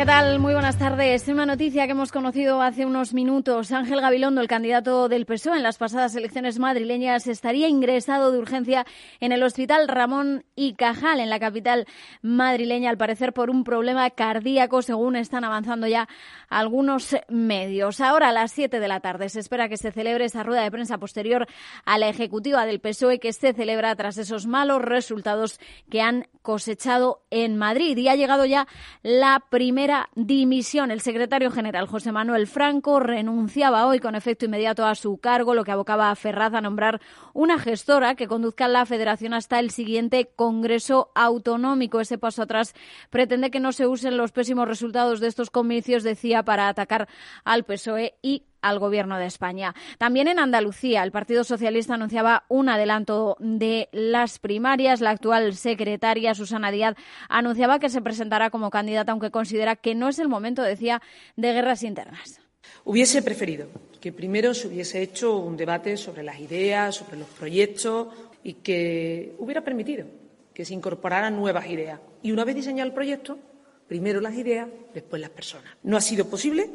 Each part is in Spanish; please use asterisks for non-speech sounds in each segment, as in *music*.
¿Qué tal? Muy buenas tardes. Una noticia que hemos conocido hace unos minutos. Ángel Gabilondo, el candidato del PSOE en las pasadas elecciones madrileñas, estaría ingresado de urgencia en el Hospital Ramón y Cajal, en la capital madrileña, al parecer por un problema cardíaco, según están avanzando ya algunos medios. Ahora a las 7 de la tarde se espera que se celebre esa rueda de prensa posterior a la ejecutiva del PSOE que se celebra tras esos malos resultados que han cosechado en Madrid. Y ha llegado ya la primera dimisión. El secretario general José Manuel Franco renunciaba hoy con efecto inmediato a su cargo, lo que abocaba a Ferraz a nombrar una gestora que conduzca la federación hasta el siguiente Congreso Autonómico. Ese paso atrás pretende que no se usen los pésimos resultados de estos comicios, decía, para atacar al PSOE y al Gobierno de España. También en Andalucía, el Partido Socialista anunciaba un adelanto de las primarias. La actual secretaria, Susana Díaz, anunciaba que se presentará como candidata, aunque considera que no es el momento, decía, de guerras internas. Hubiese preferido que primero se hubiese hecho un debate sobre las ideas, sobre los proyectos y que hubiera permitido que se incorporaran nuevas ideas. Y una vez diseñado el proyecto, primero las ideas, después las personas. No ha sido posible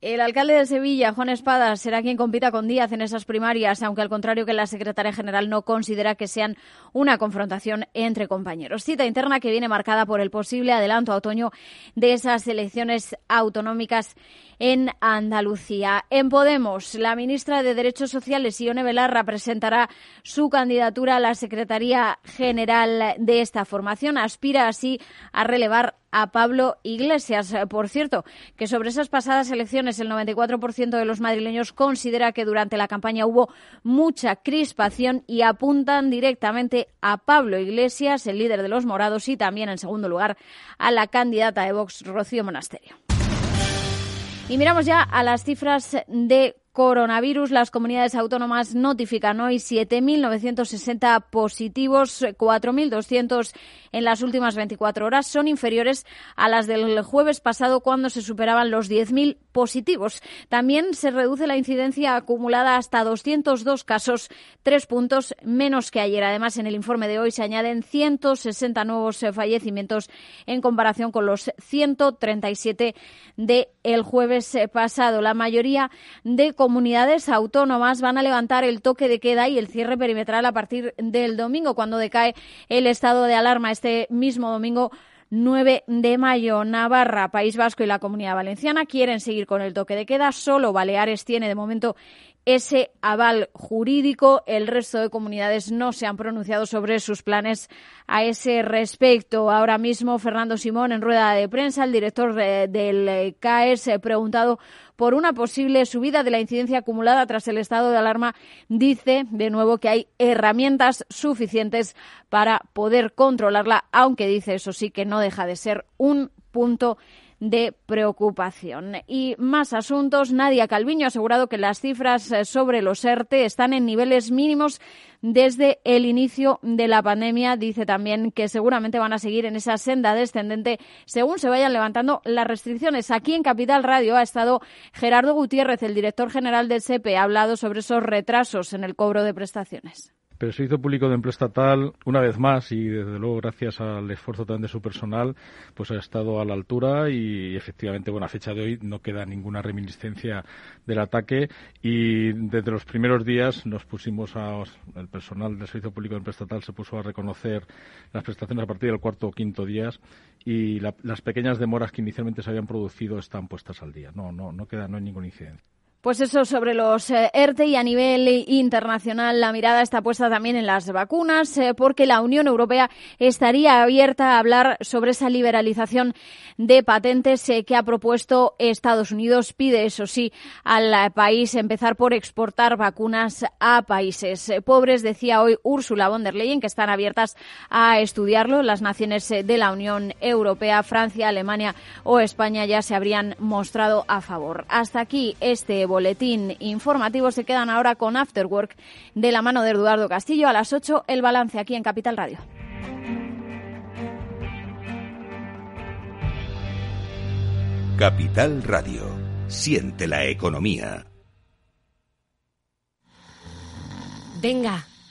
el alcalde de Sevilla, Juan Espadas, será quien compita con Díaz en esas primarias, aunque al contrario que la secretaria general no considera que sean una confrontación entre compañeros. Cita interna que viene marcada por el posible adelanto a otoño de esas elecciones autonómicas en Andalucía. En Podemos, la ministra de Derechos Sociales, Ione Belarra, presentará su candidatura a la Secretaría General de esta formación. Aspira así a relevar a Pablo Iglesias. Por cierto, que sobre esas pasadas elecciones el 94% de los madrileños considera que durante la campaña hubo mucha crispación y apuntan directamente a Pablo Iglesias, el líder de los morados, y también en segundo lugar a la candidata de Vox, Rocío Monasterio. Y miramos ya a las cifras de coronavirus. Las comunidades autónomas notifican hoy 7.960 positivos, 4.200 en las últimas 24 horas. Son inferiores a las del jueves pasado cuando se superaban los 10.000 positivos. También se reduce la incidencia acumulada hasta 202 casos, tres puntos menos que ayer. Además, en el informe de hoy se añaden 160 nuevos fallecimientos en comparación con los 137 de el jueves pasado. La mayoría de comunidades autónomas van a levantar el toque de queda y el cierre perimetral a partir del domingo, cuando decae el estado de alarma este mismo domingo 9 de mayo. Navarra, País Vasco y la Comunidad Valenciana quieren seguir con el toque de queda. Solo Baleares tiene de momento ese aval jurídico. El resto de comunidades no se han pronunciado sobre sus planes a ese respecto. Ahora mismo, Fernando Simón, en rueda de prensa, el director del CAES, ha preguntado por una posible subida de la incidencia acumulada tras el estado de alarma, dice de nuevo que hay herramientas suficientes para poder controlarla, aunque dice eso sí que no deja de ser un punto de preocupación. Y más asuntos. Nadia Calviño ha asegurado que las cifras eh, sobre los ERTE están en niveles mínimos desde el inicio de la pandemia. Dice también que seguramente van a seguir en esa senda descendente según se vayan levantando las restricciones. Aquí en Capital Radio ha estado Gerardo Gutiérrez, el director general del SEPE, ha hablado sobre esos retrasos en el cobro de prestaciones. Pero el Servicio Público de Empleo Estatal, una vez más, y desde luego gracias al esfuerzo también de su personal, pues ha estado a la altura y efectivamente, bueno, a fecha de hoy no queda ninguna reminiscencia del ataque y desde los primeros días nos pusimos a, el personal del Servicio Público de Empleo Estatal se puso a reconocer las prestaciones a partir del cuarto o quinto días y las pequeñas demoras que inicialmente se habían producido están puestas al día. No, no, no queda, no hay ninguna incidencia. Pues eso sobre los eh, ERTE y a nivel internacional la mirada está puesta también en las vacunas eh, porque la Unión Europea estaría abierta a hablar sobre esa liberalización de patentes eh, que ha propuesto Estados Unidos. Pide, eso sí, al país empezar por exportar vacunas a países pobres. Decía hoy Ursula von der Leyen que están abiertas a estudiarlo. Las naciones de la Unión Europea, Francia, Alemania o España ya se habrían mostrado a favor. Hasta aquí este boletín informativo. Se quedan ahora con Afterwork de la mano de Eduardo Castillo. A las 8 el balance aquí en Capital Radio. Capital Radio. Siente la economía. Venga,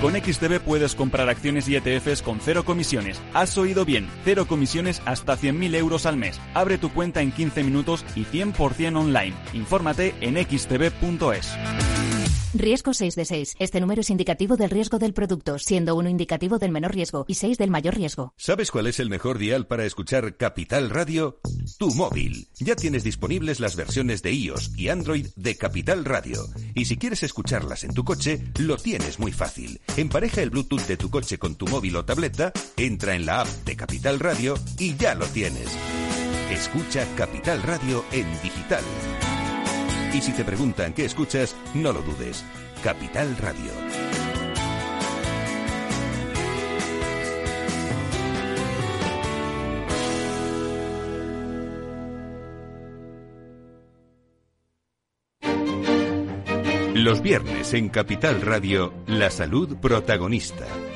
Con XTB puedes comprar acciones y ETFs con cero comisiones. Has oído bien, cero comisiones hasta 100.000 euros al mes. Abre tu cuenta en 15 minutos y 100% online. Infórmate en xtb.es. Riesgo 6 de 6. Este número es indicativo del riesgo del producto, siendo uno indicativo del menor riesgo y 6 del mayor riesgo. ¿Sabes cuál es el mejor dial para escuchar Capital Radio? Tu móvil. Ya tienes disponibles las versiones de iOS y Android de Capital Radio. Y si quieres escucharlas en tu coche, lo tienes muy fácil. Empareja el Bluetooth de tu coche con tu móvil o tableta, entra en la app de Capital Radio y ya lo tienes. Escucha Capital Radio en digital. Y si te preguntan qué escuchas, no lo dudes. Capital Radio. Los viernes en Capital Radio, la salud protagonista.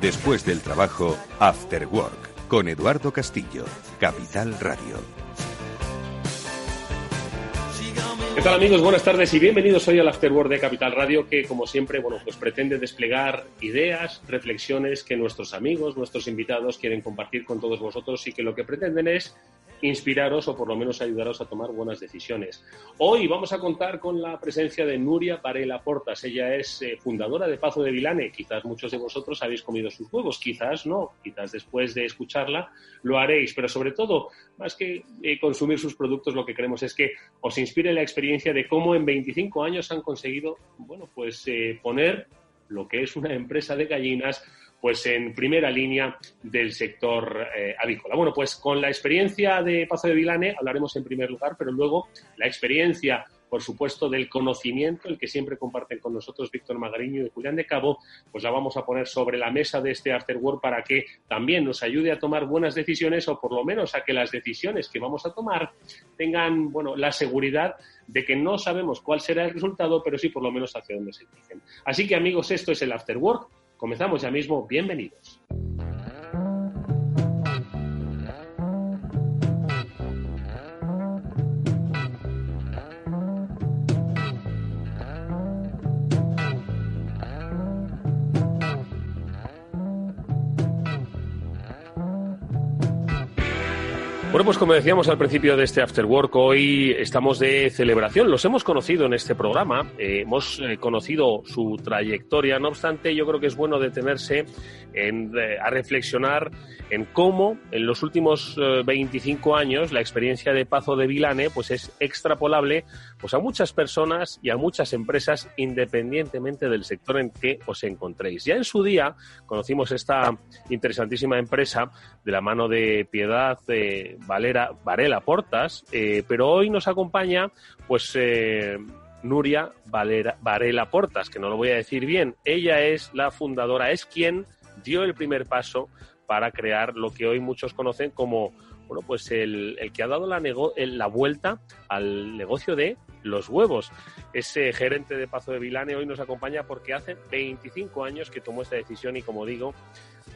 Después del trabajo, After Work, con Eduardo Castillo, Capital Radio. ¿Qué tal amigos? Buenas tardes y bienvenidos hoy al After Work de Capital Radio que como siempre, bueno, pues pretende desplegar ideas, reflexiones que nuestros amigos, nuestros invitados quieren compartir con todos vosotros y que lo que pretenden es inspiraros o por lo menos ayudaros a tomar buenas decisiones. Hoy vamos a contar con la presencia de Nuria Varela Portas. Ella es eh, fundadora de Pazo de Vilane. Quizás muchos de vosotros habéis comido sus huevos, quizás no, quizás después de escucharla lo haréis, pero sobre todo, más que eh, consumir sus productos, lo que queremos es que os inspire la experiencia de cómo en 25 años han conseguido, bueno, pues eh, poner lo que es una empresa de gallinas pues en primera línea del sector eh, avícola. Bueno, pues con la experiencia de Pazo de Vilane hablaremos en primer lugar, pero luego la experiencia por supuesto, del conocimiento, el que siempre comparten con nosotros Víctor Magariño y Julián de Cabo, pues la vamos a poner sobre la mesa de este Afterwork para que también nos ayude a tomar buenas decisiones o por lo menos a que las decisiones que vamos a tomar tengan, bueno, la seguridad de que no sabemos cuál será el resultado, pero sí por lo menos hacia dónde se dirigen. Así que amigos, esto es el Afterwork Comenzamos ya mismo. Bienvenidos. Bueno, pues como decíamos al principio de este After Work, hoy estamos de celebración. Los hemos conocido en este programa, eh, hemos eh, conocido su trayectoria. No obstante, yo creo que es bueno detenerse en, eh, a reflexionar en cómo en los últimos 25 años la experiencia de Pazo de Vilane pues es extrapolable pues a muchas personas y a muchas empresas independientemente del sector en que os encontréis. Ya en su día conocimos esta interesantísima empresa de la mano de Piedad Valera, Varela Portas, eh, pero hoy nos acompaña pues eh, Nuria Varela Portas, que no lo voy a decir bien. Ella es la fundadora, es quien dio el primer paso para crear lo que hoy muchos conocen como bueno, pues el, que ha dado la, la vuelta al negocio de los huevos. Ese gerente de Pazo de Vilane hoy nos acompaña porque hace 25 años que tomó esta decisión y como digo,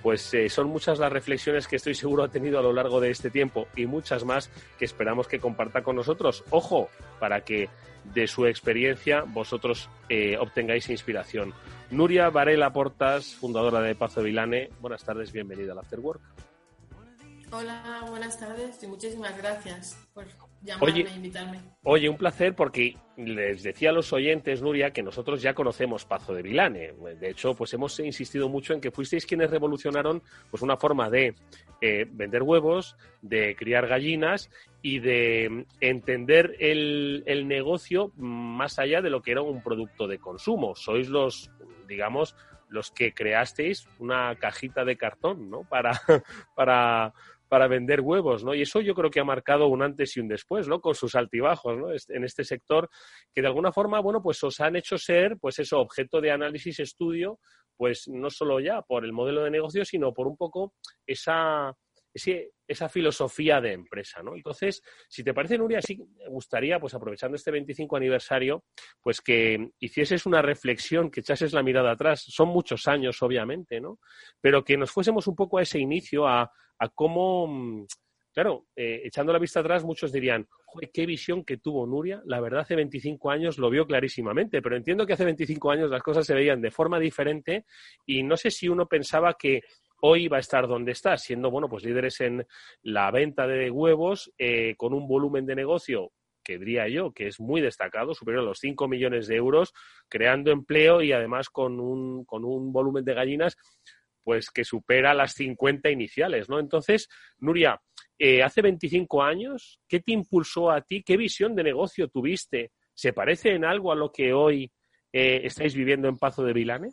pues eh, son muchas las reflexiones que estoy seguro ha tenido a lo largo de este tiempo y muchas más que esperamos que comparta con nosotros. Ojo, para que de su experiencia vosotros eh, obtengáis inspiración. Nuria Varela Portas, fundadora de Pazo de Vilane, buenas tardes, bienvenida al Afterwork. Hola, buenas tardes y muchísimas gracias por llamarme e invitarme. Oye, un placer porque les decía a los oyentes, Nuria, que nosotros ya conocemos Pazo de Vilane. De hecho, pues hemos insistido mucho en que fuisteis quienes revolucionaron pues una forma de eh, vender huevos, de criar gallinas y de entender el, el negocio más allá de lo que era un producto de consumo. Sois los, digamos, los que creasteis una cajita de cartón, ¿no? Para, *laughs* para, para vender huevos, ¿no? Y eso yo creo que ha marcado un antes y un después, ¿no? Con sus altibajos, ¿no? En este sector que de alguna forma, bueno, pues os han hecho ser, pues eso, objeto de análisis, estudio, pues no solo ya por el modelo de negocio, sino por un poco esa, esa filosofía de empresa, ¿no? Entonces, si te parece, Nuria, sí me gustaría, pues aprovechando este 25 aniversario, pues que hicieses una reflexión, que echases la mirada atrás. Son muchos años, obviamente, ¿no? Pero que nos fuésemos un poco a ese inicio, a, cómo, mm, claro, eh, echando la vista atrás, muchos dirían, qué visión que tuvo Nuria. La verdad, hace 25 años lo vio clarísimamente, pero entiendo que hace 25 años las cosas se veían de forma diferente y no sé si uno pensaba que hoy va a estar donde está, siendo, bueno, pues líderes en la venta de huevos, eh, con un volumen de negocio que diría yo que es muy destacado, superior a los 5 millones de euros, creando empleo y además con un, con un volumen de gallinas pues que supera las 50 iniciales, ¿no? Entonces, Nuria, eh, hace 25 años, ¿qué te impulsó a ti? ¿Qué visión de negocio tuviste? ¿Se parece en algo a lo que hoy eh, estáis viviendo en Pazo de Vilane?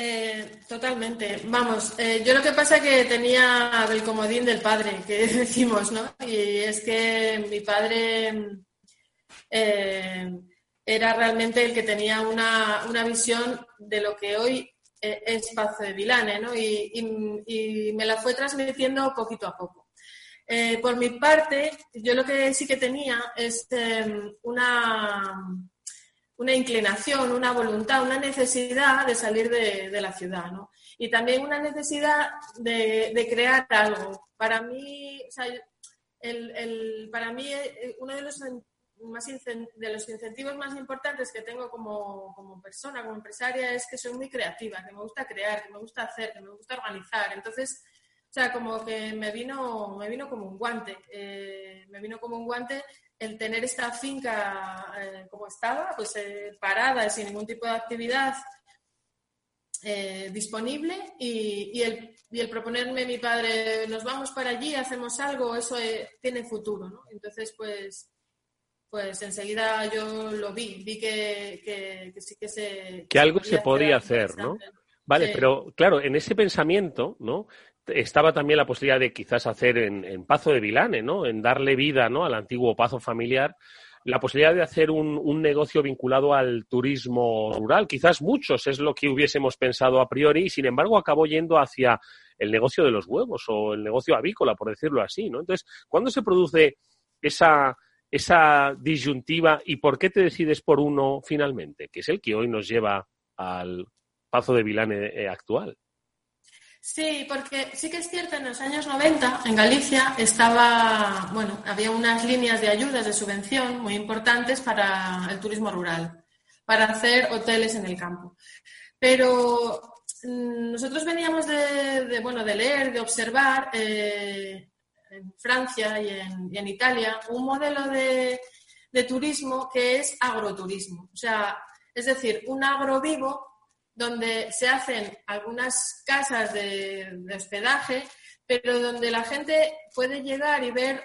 Eh, totalmente. Vamos, yo lo que pasa es que tenía el comodín del padre, que *laughs* decimos, ¿no? Y es que mi padre era realmente el que tenía una, una visión de lo que hoy eh, espacio de Vilane, ¿no? Y, me la fue transmitiendo poquito a poco. Eh, por mi parte, yo lo que sí que tenía es em, una, una inclinación, una voluntad, una necesidad de salir de, la ciudad, ¿no? Y también una necesidad de, crear algo. Para mí, sea, el, para mí, eh, uno de los más de los incentivos más importantes que tengo como, persona, como empresaria, es que soy muy creativa, que me gusta crear, que me gusta hacer, que me gusta organizar. Entonces, o sea, como que me vino, me vino como un guante. Eh, me vino como un guante el tener esta finca eh, como estaba, pues eh, parada, sin ningún tipo de actividad disponible y, el, y, el, proponerme mi padre, nos vamos para allí, hacemos algo, eso tiene futuro, ¿no? Entonces, pues pues enseguida yo lo vi, vi que, sí que se... Que algo se podía hacer, ¿no? Vale, pero claro, en ese pensamiento, ¿no? Estaba también la posibilidad de quizás hacer en, Pazo de Vilane, ¿no? En darle vida, ¿no? Al antiguo Pazo familiar, la posibilidad de hacer un, negocio vinculado al turismo rural. Quizás muchos es lo que hubiésemos pensado a priori y, sin embargo, acabó yendo hacia el negocio de los huevos o el negocio avícola, por decirlo así, ¿no? Entonces, ¿cuándo se produce esa esa disyuntiva y por qué te decides por uno finalmente, que es el que hoy nos lleva al Pazo de Vilane eh, actual. Sí, porque sí que es cierto, en los años 90 en Galicia estaba, bueno, había unas líneas de ayudas de subvención muy importantes para el turismo rural, para hacer hoteles en el campo. Pero mm, nosotros veníamos de, bueno, de leer, de observar eh, en Francia y en, Italia un modelo de, turismo que es agroturismo. O sea, es decir, un agrovivo donde se hacen algunas casas de, hospedaje, pero donde la gente puede llegar y ver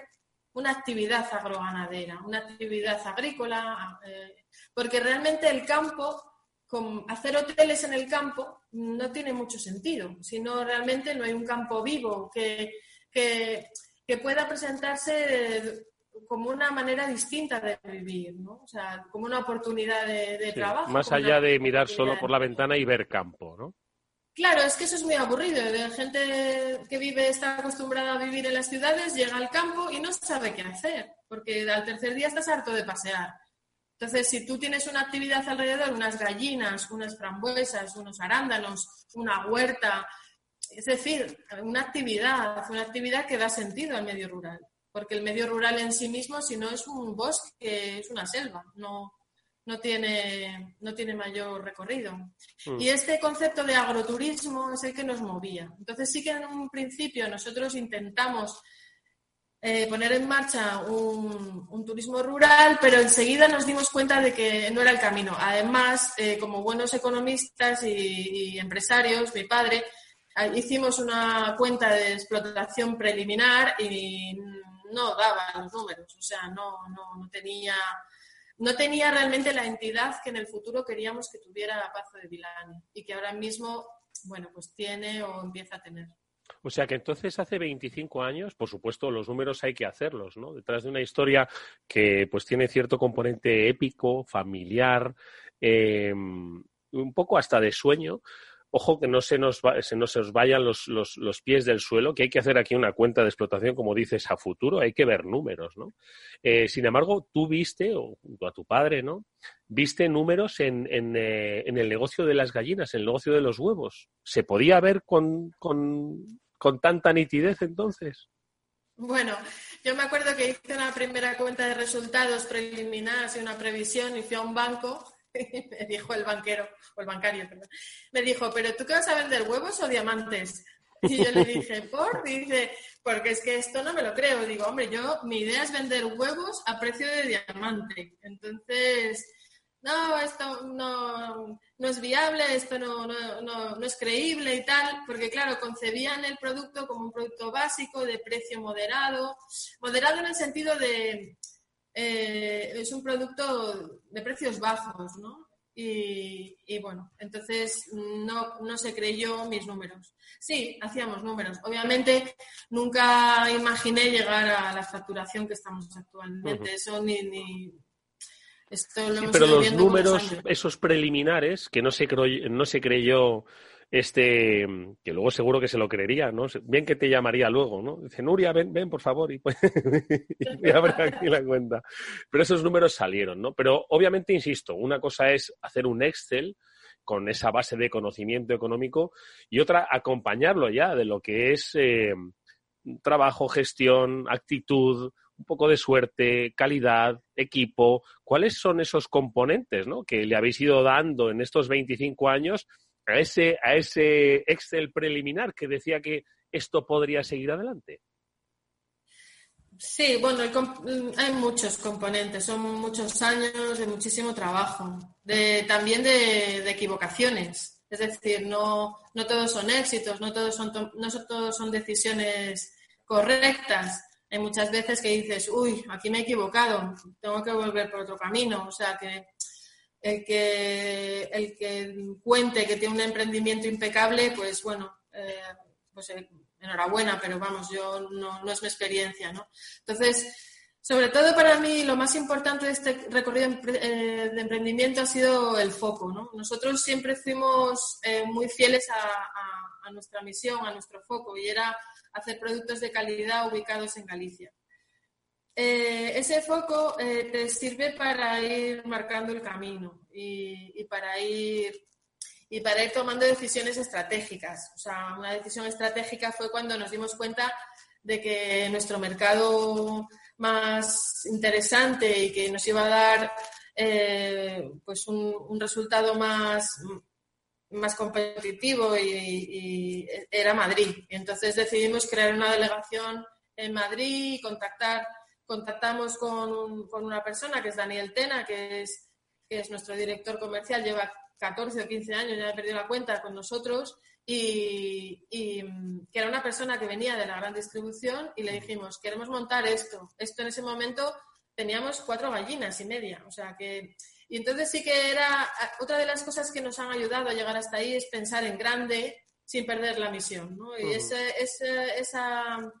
una actividad agroganadera, una actividad agrícola, eh, porque realmente el campo, con hacer hoteles en el campo, no tiene mucho sentido, sino realmente no hay un campo vivo que, que pueda presentarse como una manera distinta de vivir, ¿no? O sea, como una oportunidad de, trabajo. Más allá de mirar solo por la ventana y ver campo, ¿no? Claro, es que eso es muy aburrido. La gente que vive, está acostumbrada a vivir en las ciudades, llega al campo y no sabe qué hacer, porque al tercer día estás harto de pasear. Entonces, si tú tienes una actividad alrededor, unas gallinas, unas frambuesas, unos arándanos, una huerta, es decir, una actividad, una actividad que da sentido al medio rural, porque el medio rural en sí mismo, si no es un bosque, es una selva, no, no tiene, no tiene mayor recorrido. Mm. Y este concepto de agroturismo es el que nos movía. Entonces sí que en un principio nosotros intentamos eh, poner en marcha un, turismo rural, pero enseguida nos dimos cuenta de que no era el camino. Además, eh, como buenos economistas y, empresarios, mi padre, eh, hicimos una cuenta de explotación preliminar y no daba los números, o sea, no, no, no tenía no tenía realmente la entidad que en el futuro queríamos que tuviera Pazo de Vilani y que ahora mismo, bueno, pues tiene o empieza a tener. O sea que entonces hace 25 años, por supuesto, los números hay que hacerlos, ¿no? Detrás de una historia que pues tiene cierto componente épico, familiar, eh, un poco hasta de sueño, ojo que no se nos, se nos vayan los, los, pies del suelo, que hay que hacer aquí una cuenta de explotación, como dices, a futuro, hay que ver números, ¿no? Eh, sin embargo, tú viste, o a tu padre, ¿no? Viste números en, en, eh, en, el negocio de las gallinas, en el negocio de los huevos. ¿Se podía ver con, con, con tanta nitidez entonces? Bueno, yo me acuerdo que hice una primera cuenta de resultados preliminares y una previsión y fui a un banco *laughs* me dijo el banquero, o el bancario, perdón, me dijo, ¿pero tú qué vas a vender, huevos o diamantes? Y yo le dije, *laughs* ¿por? dice, porque es que esto no me lo creo. Digo, hombre, yo, mi idea es vender huevos a precio de diamante. Entonces, no, esto no, no es viable, esto no, no, no, no, es creíble y tal, porque claro, concebían el producto como un producto básico de precio moderado, moderado en el sentido de, eh, es un producto de precios bajos, ¿no? Y, bueno, entonces no, no, se creyó mis números. Sí, hacíamos números. Obviamente nunca imaginé llegar a la facturación que estamos actualmente. Eso ni, ni... Esto lo pero los números, esos preliminares, que no se, no se creyó este, que luego seguro que se lo creería, ¿no? Bien que te llamaría luego, ¿no? Dice, Nuria, ven, ven, por favor, y, pues, *laughs* y aquí la cuenta. Pero esos números salieron, ¿no? Pero obviamente, insisto, una cosa es hacer un Excel con esa base de conocimiento económico y otra, acompañarlo ya de lo que es eh, trabajo, gestión, actitud, un poco de suerte, calidad, equipo. ¿Cuáles son esos componentes ¿no? que le habéis ido dando en estos 25 años a ese, a ese Excel preliminar que decía que esto podría seguir adelante? Sí, bueno, hay muchos componentes, son muchos años de muchísimo trabajo, de, también de, equivocaciones. Es decir, no, no, todos son éxitos, no todos son, no todos son decisiones correctas. Hay muchas veces que dices, uy, aquí me he equivocado, tengo que volver por otro camino. O sea que el que, el que cuente que tiene un emprendimiento impecable, pues bueno, eh, pues eh, enhorabuena, pero vamos, yo no, no, es mi experiencia, ¿no? Entonces, sobre todo para mí lo más importante de este recorrido eh, de emprendimiento ha sido el foco, ¿no? Nosotros siempre fuimos muy fieles a, a nuestra misión, a nuestro foco, y era hacer productos de calidad ubicados en Galicia. Eh, ese foco eh, te sirve para ir marcando el camino y, para ir y para ir tomando decisiones estratégicas. O sea, una decisión estratégica fue cuando nos dimos cuenta de que nuestro mercado más interesante y que nos iba a dar eh, pues un, resultado más, más competitivo y, era Madrid. Y entonces decidimos crear una delegación en Madrid y contactar contactamos con, con, una persona que es Daniel Tena, que es, que es nuestro director comercial, lleva 14 o 15 años, ya he perdido la cuenta con nosotros, y, y, que era una persona que venía de la gran distribución y le dijimos, queremos montar esto. Esto en ese momento teníamos cuatro gallinas y media, o sea que... Y entonces sí que era, otra de las cosas que nos han ayudado a llegar hasta ahí es pensar en grande sin perder la misión, ¿no? Y ese, esa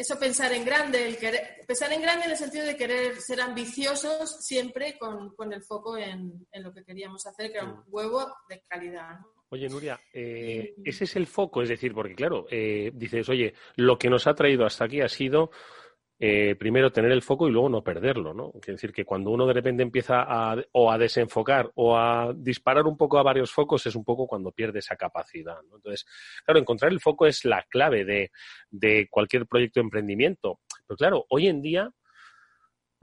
eso pensar en grande, el querer, pensar en grande en el sentido de querer ser ambiciosos siempre con, el foco en, lo que queríamos hacer, que era un huevo de calidad. Oye, Nuria, eh, ese es el foco, es decir, porque claro, eh, dices, oye, lo que nos ha traído hasta aquí ha sido eh, primero tener el foco y luego no perderlo, ¿no? Es decir, que cuando uno de repente empieza a, o a desenfocar o a disparar un poco a varios focos es un poco cuando pierde esa capacidad, ¿no? Entonces, claro, encontrar el foco es la clave de, de cualquier proyecto de emprendimiento. Pero claro, hoy en día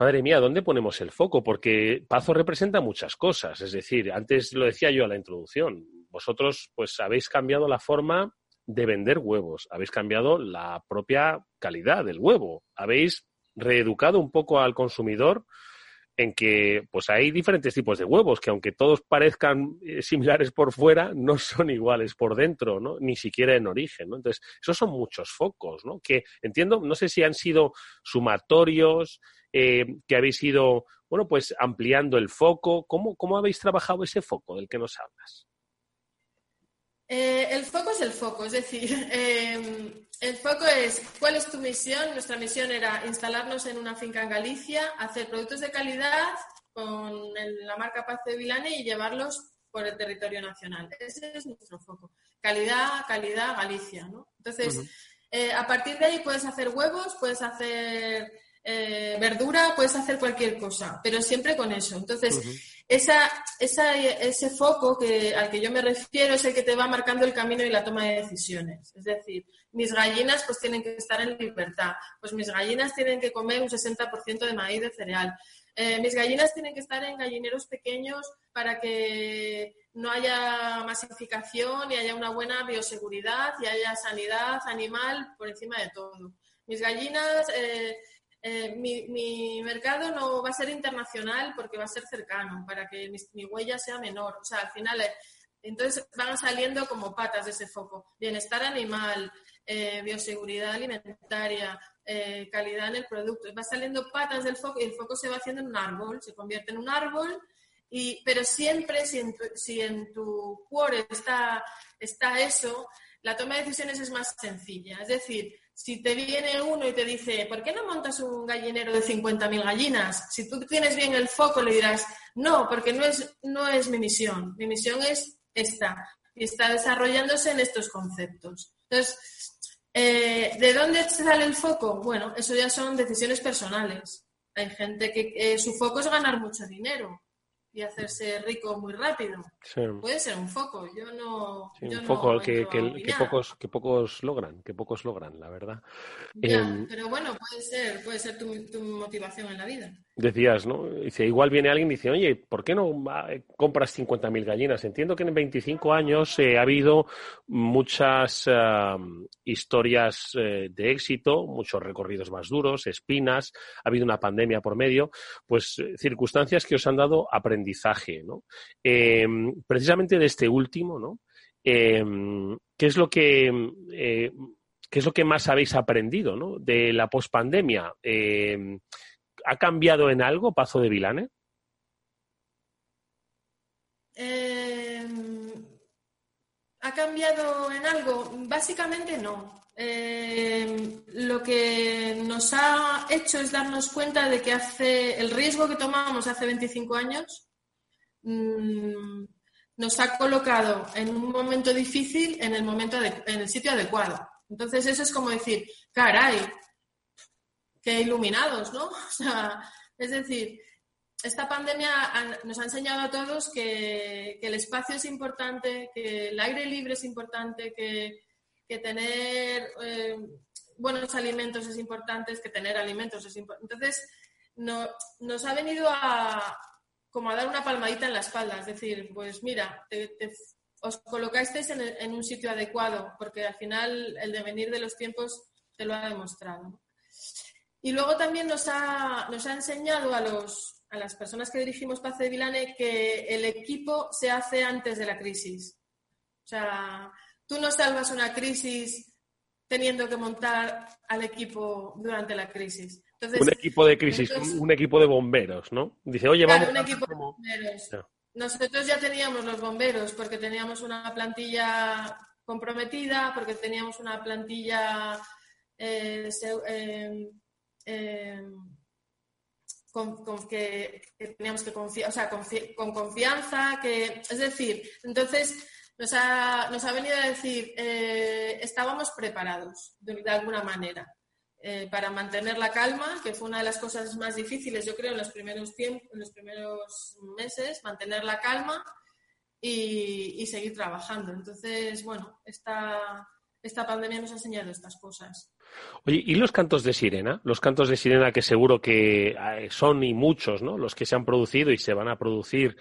Madre mía, ¿dónde ponemos el foco? Porque Pazo representa muchas cosas. Es decir, antes lo decía yo a la introducción, vosotros pues habéis cambiado la forma de vender huevos, habéis cambiado la propia calidad del huevo, habéis reeducado un poco al consumidor en que pues hay diferentes tipos de huevos que aunque todos parezcan eh, similares por fuera no son iguales por dentro no ni siquiera en origen ¿no? entonces esos son muchos focos no que entiendo no sé si han sido sumatorios eh, que habéis ido bueno pues ampliando el foco. Cómo cómo habéis trabajado ese foco del que nos hablas eh, el foco es el foco, es decir, *laughs* em, el foco es cuál es tu misión. Nuestra misión era instalarnos en una finca en Galicia, hacer productos de calidad con la marca Paz de Vilane y llevarlos por el territorio nacional. Ese es nuestro foco. Calidad, calidad, Galicia. ¿no? Entonces, eh, a partir de ahí puedes hacer huevos, puedes hacer eh, verdura, puedes hacer cualquier cosa, pero siempre con eso. Entonces, esa, ese foco que, al que yo me refiero es el que te va marcando el camino y la toma de decisiones. Es decir, mis gallinas pues tienen que estar en libertad, pues mis gallinas tienen que comer un 60% de maíz de cereal. Eh, mis gallinas tienen que estar en gallineros pequeños para que no haya masificación y haya una buena bioseguridad y haya sanidad animal por encima de todo. Mis gallinas eh, eh, mi, mercado no va a ser internacional porque va a ser cercano, para que mi, huella sea menor. O sea, al final, eh, entonces van saliendo como patas de ese foco. Bienestar animal, eh, bioseguridad alimentaria, calidad en el producto. Va saliendo patas del foco y el foco se va haciendo en un árbol, se convierte en un árbol. Y, pero siempre, si en tu, si en tu core está, está eso, la toma de decisiones es más sencilla. Es decir, si te viene uno y te dice, ¿por qué no montas un gallinero de 50.000 gallinas? Si tú tienes bien el foco, le dirás, no, porque no es, no es mi misión. Mi misión es esta. Y está desarrollándose en estos conceptos. Entonces, eh, ¿de dónde sale el foco? Bueno, eso ya son decisiones personales. Hay gente que eh, su foco es ganar mucho dinero y hacerse rico muy rápido. Puede ser un foco, yo no. un foco que, pocos, que pocos logran, que pocos logran, la verdad. Em, pero bueno, puede ser, puede ser tu motivación en la vida decías, ¿no? Dice, igual viene alguien y dice, oye, ¿por qué no compras 50.000 gallinas? Entiendo que en 25 años eh, ha habido muchas historias eh, de éxito, muchos recorridos más duros, espinas, ha habido una pandemia por medio, pues eh, circunstancias que os han dado aprendizaje, ¿no? Em, precisamente de este último, ¿no? Em, ¿Qué es lo que... ¿Qué es lo que más habéis aprendido ¿no? de la pospandemia? Eh, ¿Ha cambiado en algo Pazo de Vilane? Em, ¿Ha cambiado en algo? Básicamente no. Em, lo que nos ha hecho es darnos cuenta de que hace el riesgo que tomamos hace 25 años mm, nos ha colocado en un momento difícil en el momento en el sitio adecuado. Entonces eso es como decir, caray, qué iluminados, ¿no? *laughs* O sea, es decir, esta pandemia nos ha enseñado a todos que, el espacio es importante, que el aire libre es importante, que, tener eh, buenos alimentos es importante, que tener alimentos es importante. Entonces, nos ha venido a como a dar una palmadita en la espalda, es decir, pues mira, os colocasteis en, un sitio adecuado, porque al final el devenir de los tiempos te lo ha demostrado. Y luego también nos ha, nos ha enseñado a, los, a las personas que dirigimos Paz de Vilane que el equipo se hace antes de la crisis. O sea, tú no salvas una crisis teniendo que montar al equipo durante la crisis. Un equipo de crisis, un equipo de bomberos, ¿no? Dice, oye, vamos. Un equipo de bomberos. Nosotros ya teníamos los bomberos porque teníamos una plantilla comprometida, porque teníamos una plantilla eh, con, que, teníamos que confiar, o sea, con confianza, que, es decir, entonces nos ha, nos ha venido a decir, eh, estábamos preparados de, alguna manera eh, para mantener la calma, que fue una de las cosas más difíciles, yo creo, en los primeros tiempos, en los primeros meses, mantener la calma y, y seguir trabajando. Entonces, bueno, esta, esta pandemia nos ha enseñado estas cosas. Oye, ¿y los cantos de sirena? Los cantos de sirena que seguro que eh, son y muchos, ¿no? Los que se han producido y se van a producir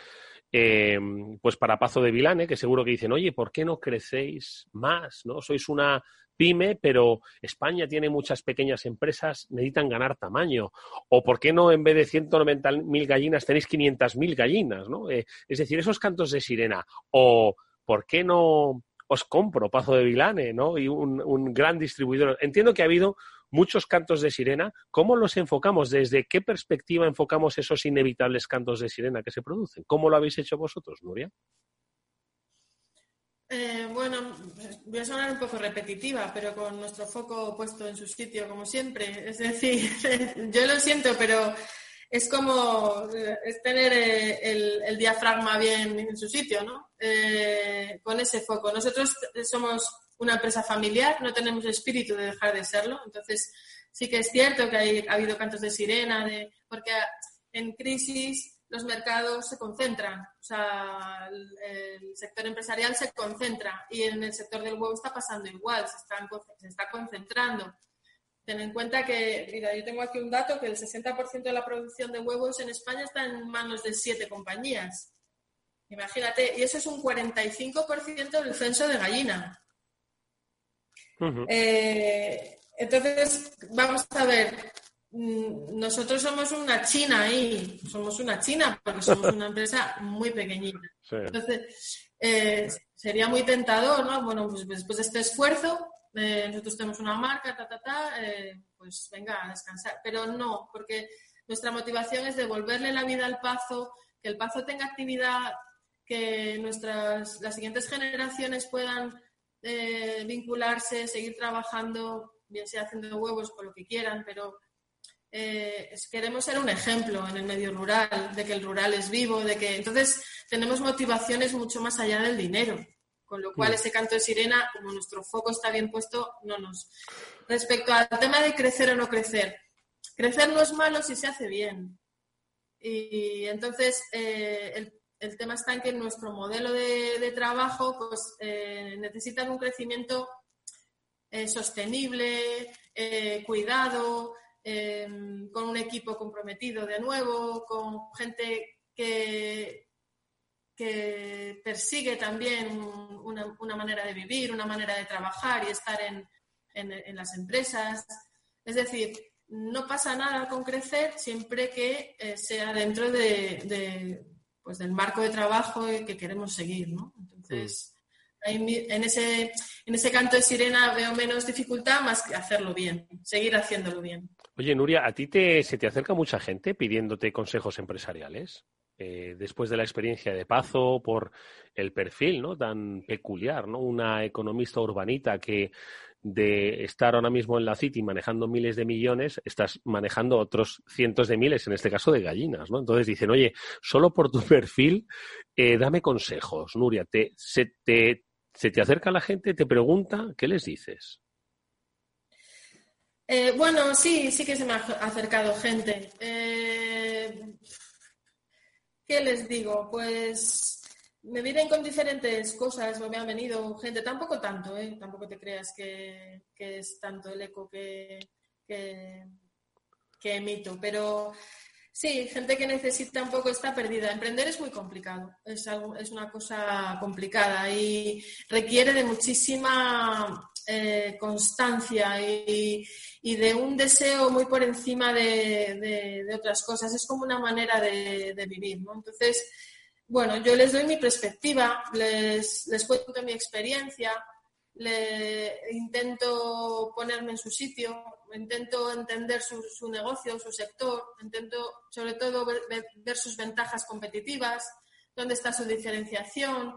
eh, pues para Pazo de Vilane, que seguro que dicen, oye, ¿por qué no crecéis más? ¿no? Sois una pyme, pero España tiene muchas pequeñas empresas, necesitan ganar tamaño. O ¿por qué no en vez de 190.000 gallinas tenéis 500.000 gallinas? ¿no? Eh, es decir, esos cantos de sirena. O ¿por qué no os compro Pazo de Vilane, ¿no? Y un, un gran distribuidor. Entiendo que ha habido muchos cantos de sirena. ¿Cómo los enfocamos? ¿Desde qué perspectiva enfocamos esos inevitables cantos de sirena que se producen? ¿Cómo lo habéis hecho vosotros, Nuria? Eh, bueno, voy a sonar un poco repetitiva, pero con nuestro foco puesto en su sitio, como siempre. Es decir, *laughs* yo lo siento, pero es como eh, es tener eh, el, diafragma bien en su sitio, ¿no? Eh, con ese foco. Nosotros somos una empresa familiar, no tenemos espíritu de dejar de serlo, entonces sí que es cierto que ha habido cantos de sirena, de, porque en crisis los mercados se concentran, o sea, el, sector empresarial se concentra y en el sector del huevo está pasando igual, se, están, se está concentrando. Ten en cuenta que, mira, yo tengo aquí un dato que el 60% de la producción de huevos en España está en manos de siete compañías. Imagínate, y eso es un 45% del censo de gallina. Eh, entonces, vamos a ver, nosotros somos una China ahí, somos una China porque somos una empresa muy pequeñita. Entonces, eh, sería muy tentador, ¿no? Bueno, pues después de este esfuerzo, eh, nosotros tenemos una marca, ta, ta, ta, eh, pues venga a descansar. Pero no, porque nuestra motivación es devolverle la vida al Pazo, que el Pazo tenga actividad, que nuestras, las siguientes generaciones puedan vincularse, seguir trabajando, bien sea haciendo huevos o lo que quieran, pero queremos ser un ejemplo en el medio rural, de que el rural es vivo, de que entonces tenemos motivaciones mucho más allá del dinero. Con lo cual, mm. ese canto de sirena, como nuestro foco está bien puesto, no nos. Respecto al tema de crecer o no crecer, crecer no es malo si se hace bien. Y entonces, eh, el, tema está en que nuestro modelo de, trabajo pues, eh, necesita un crecimiento eh, sostenible, cuidado, con un equipo comprometido de nuevo, con gente que, que persigue también una, manera de vivir, una manera de trabajar y estar en, las empresas. Es decir, no pasa nada con crecer siempre que eh, sea dentro de, pues del marco de trabajo que queremos seguir. ¿no? Entonces, en, ese, en ese canto de sirena veo menos dificultad más que hacerlo bien, seguir haciéndolo bien. Oye, Nuria, ¿a ti se te acerca mucha gente pidiéndote consejos empresariales? Eh, después de la experiencia de Pazo, por el perfil ¿no? tan peculiar, ¿no? Una economista urbanita que de estar ahora mismo en la City manejando miles de millones, estás manejando otros cientos de miles, en este caso de gallinas, ¿no? Entonces dicen, oye, solo por tu *laughs* perfil, eh, dame consejos, Nuria. Te, se, te, se te acerca la gente, te pregunta, ¿qué les dices? Eh, bueno, sí, sí que se me ha acercado gente. Eh, ¿Qué les digo? Pues me vienen con diferentes cosas, me han venido gente, tampoco tanto, ¿eh? tampoco te creas que, es tanto el eco que, que, emito, pero sí, gente que necesita un poco está perdida. Emprender es muy complicado, es, algo, es una cosa complicada y requiere de muchísima eh, constancia y, de un deseo muy por encima de, otras cosas. Es como una manera de, vivir. Entonces, bueno, yo les doy mi perspectiva, les, les cuento mi experiencia, le, intento ponerme en su sitio, intento entender su negocio, su sector, intento sobre todo ver, sus ventajas competitivas, dónde está su diferenciación.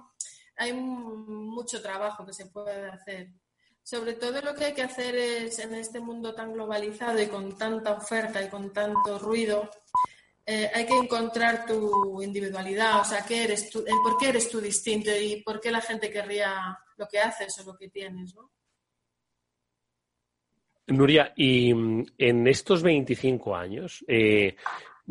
Hay mucho trabajo que se puede hacer. Sobre todo lo que hay que hacer es en este mundo tan globalizado y con tanta oferta y con tanto ruido, eh, hay que encontrar tu individualidad, o sea, ¿qué eres tú, ¿por qué eres tú distinto y por qué la gente querría lo que haces o lo que tienes. Nuria, y mm, en estos 25 años, eh,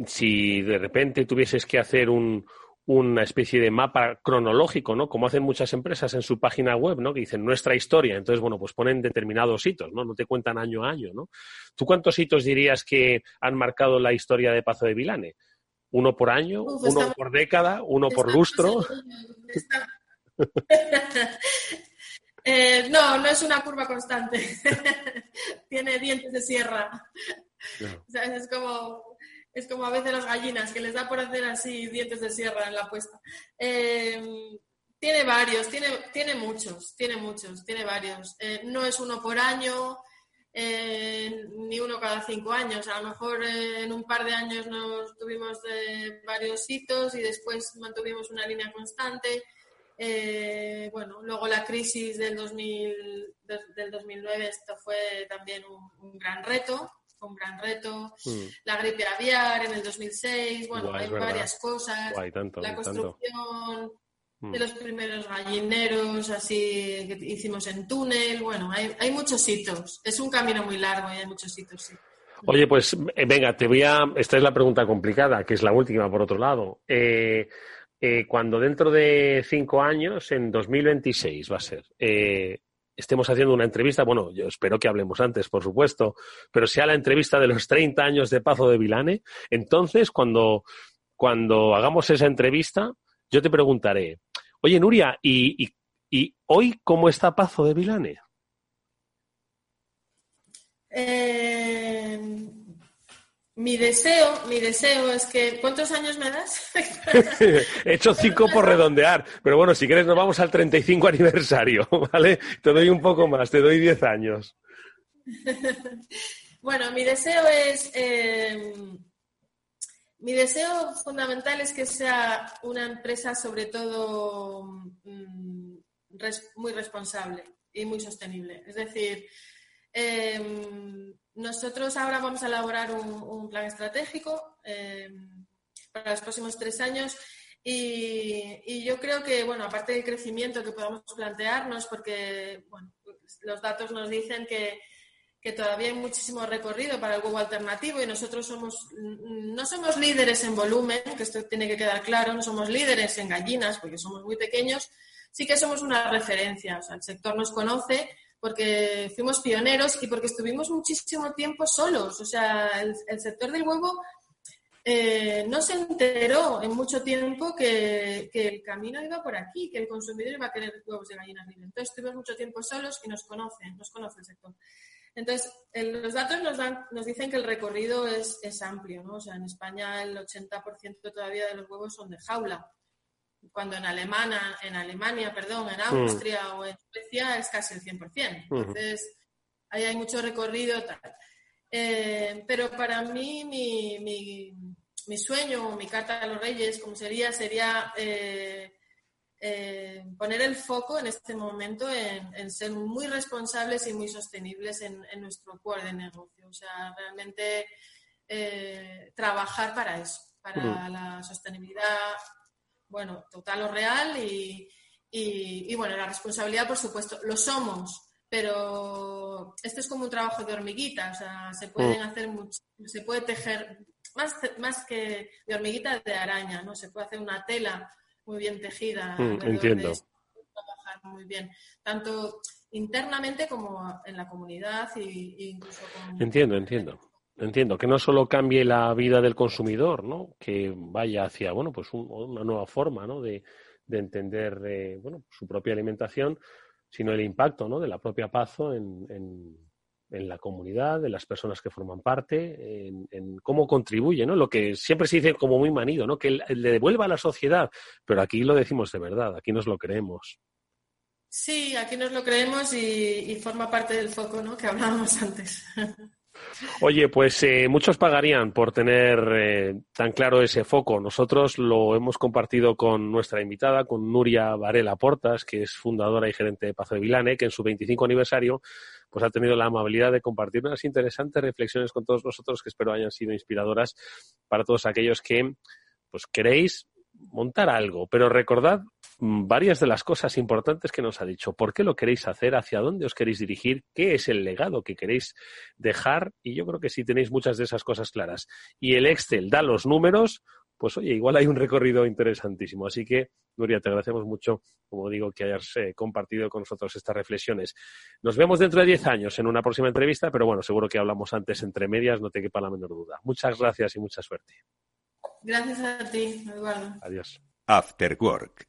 si de repente tuvieses que hacer un, una especie de mapa cronológico, ¿no? Como hacen muchas empresas en su página web, ¿no? Que dicen nuestra historia. Entonces, bueno, pues ponen determinados hitos, ¿no? No te cuentan año a año, ¿no? ¿Tú cuántos hitos dirías que han marcado la historia de Pazo de Vilane? ¿Uno por año? ¿Uno por década? ¿Uno por lustro? *laughs* Eh, no, no es una curva constante. *laughs* Tiene dientes de sierra. es como es como a veces las gallinas, que les da por hacer así dientes de sierra en la puesta. Em, tiene varios, tiene, tiene muchos, tiene muchos, tiene varios. Eh, no es uno por año, eh, ni uno cada cinco años. A lo mejor eh, en un par de años nos tuvimos varios hitos y después mantuvimos una línea constante. bueno, luego la crisis del, 2000, del 2009, esto fue también un gran reto fue un gran reto. Mm. La gripe aviar en el 2006, bueno, hay varias cosas. la construcción de mm. los primeros gallineros, así que hicimos en túnel, bueno, hay, hay muchos hitos. Es un camino muy largo y hay muchos hitos, sí. Oye, pues eh, venga, te voy a. Esta es la pregunta complicada, que es la última, por otro lado. Eh, eh, cuando dentro de cinco años, en 2026 va a ser, estemos haciendo una entrevista, bueno, yo espero que hablemos antes, por supuesto, pero sea la entrevista de los 30 años de Pazo de Vilane, entonces cuando, cuando hagamos esa entrevista, yo te preguntaré, oye Nuria, ¿y, y, y hoy cómo está Pazo de Vilane? Eh, mi deseo, mi deseo es que. ¿Cuántos años me das? *laughs* He hecho cinco por redondear, pero bueno, si quieres nos vamos al 35 aniversario, *laughs* ¿vale? Te doy un poco más, te doy 10 años. *laughs* bueno, mi deseo es. Eh, mi deseo fundamental es que sea una empresa, sobre todo, mm, muy responsable y muy sostenible. Es decir, eh, nosotros ahora vamos a elaborar un, plan estratégico eh, para los próximos tres años. Y, yo creo que, bueno, aparte del crecimiento que podamos plantearnos, porque los datos nos dicen que, todavía hay muchísimo recorrido para el huevo alternativo y nosotros somos, no somos líderes en volumen, que esto tiene que quedar claro, no somos líderes en gallinas porque somos muy pequeños, sí que somos una referencia, o sea, el sector nos conoce porque fuimos pioneros y porque estuvimos muchísimo tiempo solos. O sea, el, sector del huevo eh, no se enteró en mucho tiempo que, el camino iba por aquí, que el consumidor iba a querer huevos de gallinas libres. Entonces, estuvimos mucho tiempo solos y nos conocen, nos conoce el sector. Entonces, los datos nos dicen que el recorrido es, es amplio, ¿no? O sea, en España el 80% todavía de los huevos son de jaula cuando en Alemania, en Alemania, perdón, en mm. Austria o en Suecia es casi el 100%. Entonces, ahí hay mucho recorrido. Tal. Eh, pero para mí, mi, mi, mi, sueño, mi carta a los reyes, como sería, sería eh, eh, poner el foco en este momento en, ser muy responsables y muy sostenibles en, nuestro core de negocio. O sea, realmente trabajar para eso, para la sostenibilidad bueno, total o real y, bueno, la responsabilidad, por supuesto, lo somos, pero esto es como un trabajo de hormiguita, o sea, se pueden mm. hacer mucho, se puede tejer más, más que de hormiguita de araña, ¿no? Se puede hacer una tela muy bien tejida. Mm, entiendo. trabajar muy bien, tanto internamente como en la comunidad y, incluso Entiendo, entiendo. Entiendo, que no solo cambie la vida del consumidor, ¿no? Que vaya hacia, bueno, pues una nueva forma, ¿no? De, entender, eh, bueno, su propia alimentación, sino el impacto, ¿no? De la propia Pazo en, en, la comunidad, de las personas que forman parte, en, cómo contribuye, ¿no? Lo que siempre se dice como muy manido, ¿no? Que le devuelva a la sociedad, pero aquí lo decimos de verdad, aquí nos lo creemos. Sí, aquí nos lo creemos y, y forma parte del foco, ¿no? Que hablábamos antes. *laughs* Oye, pues eh, muchos pagarían por tener eh, tan claro ese foco. Nosotros lo hemos compartido con nuestra invitada, con Nuria Varela Portas, que es fundadora y gerente de Pazo de Vilane, que en su 25 aniversario pues ha tenido la amabilidad de compartir unas interesantes reflexiones con todos nosotros que espero hayan sido inspiradoras para todos aquellos que pues queréis montar algo, pero recordad varias de las cosas importantes que nos ha dicho. ¿Por qué lo queréis hacer? ¿Hacia dónde os queréis dirigir? ¿Qué es el legado que queréis dejar? Y yo creo que si tenéis muchas de esas cosas claras y el Excel da los números, pues oye, igual hay un recorrido interesantísimo. Así que, Nuria, te agradecemos mucho, como digo, que hayas eh, compartido con nosotros estas reflexiones. Nos vemos dentro de 10 años en una próxima entrevista, pero bueno, seguro que hablamos antes entre medias, no te quepa la menor duda. Muchas gracias y mucha suerte. Gracias a ti, Eduardo. Adiós. After Work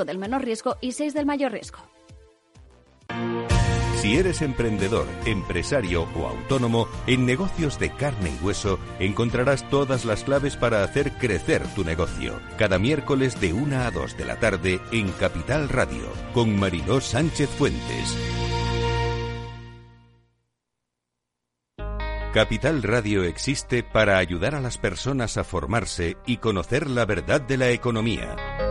del menor riesgo y 6 del mayor riesgo. Si eres emprendedor, empresario o autónomo, en negocios de carne y hueso encontrarás todas las claves para hacer crecer tu negocio. Cada miércoles de 1 a 2 de la tarde en Capital Radio, con Mariló Sánchez Fuentes. Capital Radio existe para ayudar a las personas a formarse y conocer la verdad de la economía.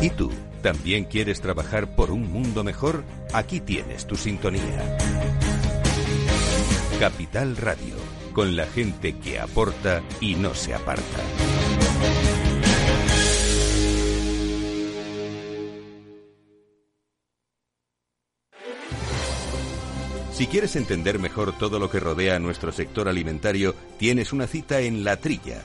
¿Y tú? ¿También quieres trabajar por un mundo mejor? Aquí tienes tu sintonía. Capital Radio, con la gente que aporta y no se aparta. Si quieres entender mejor todo lo que rodea a nuestro sector alimentario, tienes una cita en La Trilla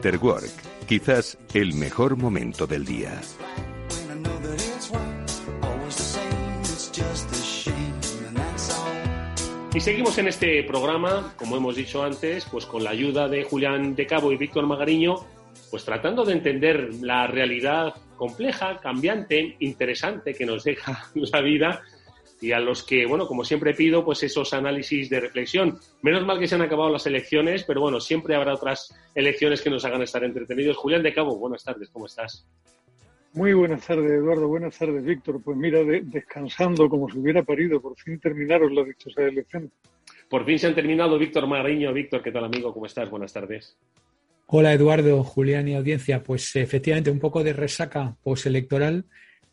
After Work, quizás el mejor momento del día. Y seguimos en este programa, como hemos dicho antes, pues con la ayuda de Julián de Cabo y Víctor Magariño, pues tratando de entender la realidad compleja, cambiante, interesante que nos deja *laughs* la vida y a los que, bueno, como siempre pido, pues esos análisis de reflexión. Menos mal que se han acabado las elecciones, pero bueno, siempre habrá otras elecciones que nos hagan estar entretenidos. Julián de Cabo, buenas tardes, ¿cómo estás? Muy buenas tardes, Eduardo. Buenas tardes, Víctor. Pues mira, descansando como si hubiera parido. Por fin terminaron las dichosas elecciones. Por fin se han terminado, Víctor Mariño. Víctor, ¿qué tal, amigo? ¿Cómo estás? Buenas tardes. Hola, Eduardo, Julián y audiencia. Pues efectivamente, un poco de resaca postelectoral,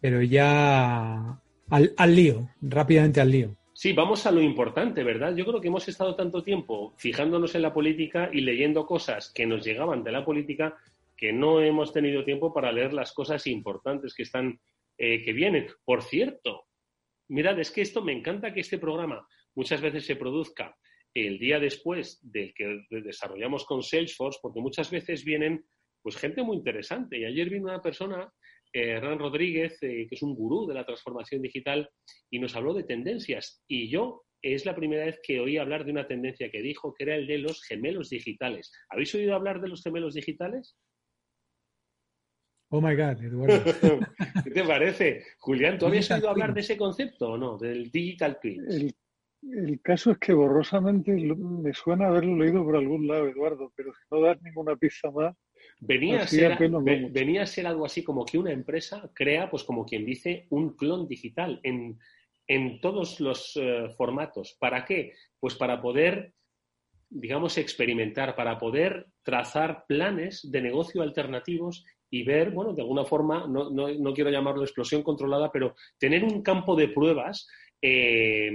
pero ya al, lío, rápidamente al lío. Sí, vamos a lo importante, ¿verdad? Yo creo que hemos estado tanto tiempo fijándonos en la política y leyendo cosas que nos llegaban de la política que no hemos tenido tiempo para leer las cosas importantes que están, eh, que vienen. Por cierto, mirad, es que esto me encanta que este programa muchas veces se produzca el día después del que desarrollamos con Salesforce, porque muchas veces vienen pues gente muy interesante. Y ayer vino una persona Hernán Rodríguez, eh, que es un gurú de la transformación digital, y nos habló de tendencias. Y yo es la primera vez que oí hablar de una tendencia que dijo, que era el de los gemelos digitales. ¿Habéis oído hablar de los gemelos digitales? Oh my God, Eduardo. *laughs* ¿Qué te parece? Julián, ¿tú habías oído hablar de ese concepto o no? Del Digital Twins. El, caso es que borrosamente me suena haberlo leído por algún lado, Eduardo, pero si no das ninguna pista más. Venía a, ser, venía a ser algo así como que una empresa crea, pues como quien dice, un clon digital en, en todos los eh, formatos. ¿Para qué? Pues para poder digamos, experimentar, para poder trazar planes de negocio alternativos y ver, bueno, de alguna forma, no, no, quiero llamarlo explosión controlada, pero tener un campo de pruebas eh,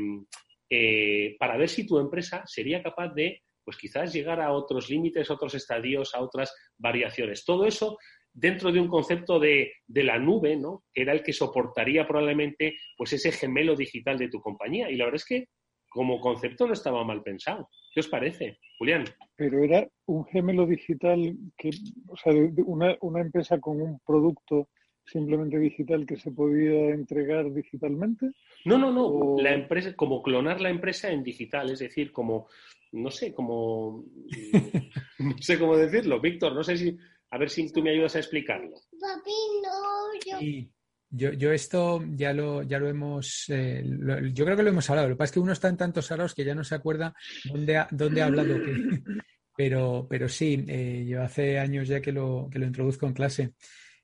eh, para ver si tu empresa sería capaz de, pues quizás llegar a otros límites, a otros estadios, a otras variaciones. Todo eso dentro de un concepto de, de, la nube, ¿no? Que era el que soportaría probablemente, pues ese gemelo digital de tu compañía. Y la verdad es que como concepto no estaba mal pensado. ¿Qué os parece, Julián? Pero era un gemelo digital que, o sea, una, una empresa con un producto simplemente digital que se podía entregar digitalmente? No, no, no. La empresa, como clonar la empresa en digital, es decir, como, no sé, como, *laughs* no sé cómo decirlo, Víctor, no sé si, a ver si tú me ayudas a explicarlo. Papi, no, yo. Yo, yo esto ya lo, ya lo hemos, eh, yo creo que lo hemos hablado. Lo que pasa es que uno está en tantos araos que ya no se acuerda dónde ha, dónde ha hablado. *laughs* pero, pero sí, eh, yo hace años ya que lo, que lo introduzco en clase.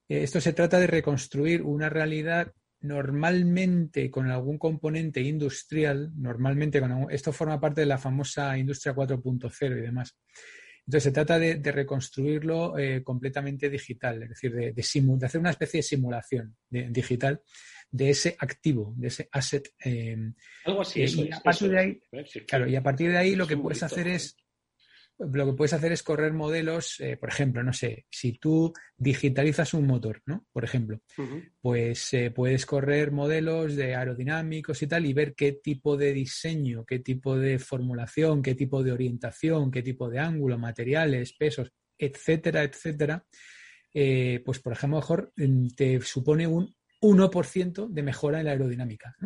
Eh, esto se trata de reconstruir una realidad normalmente con algún componente industrial, normalmente con esto forma parte de la famosa industria 4.0 y demás. Entonces se trata de, reconstruirlo eh, completamente digital, es decir, de, de, hacer una especie de simulación digital de ese activo, de ese asset. Eh, Algo así. Eh, y, a partir de ahí, claro, y a partir de ahí lo que puedes hacer es lo que puedes hacer es correr modelos, eh, por ejemplo, no sé, si tú digitalizas un motor, ¿no? Por ejemplo, pues eh, puedes correr modelos de aerodinámicos y tal y ver qué tipo de diseño, qué tipo de formulación, qué tipo de orientación, qué tipo de ángulo, materiales, pesos, etcétera, etcétera. Eh, pues, por ejemplo, mejor mm, te supone un 1% de mejora en la aerodinámica.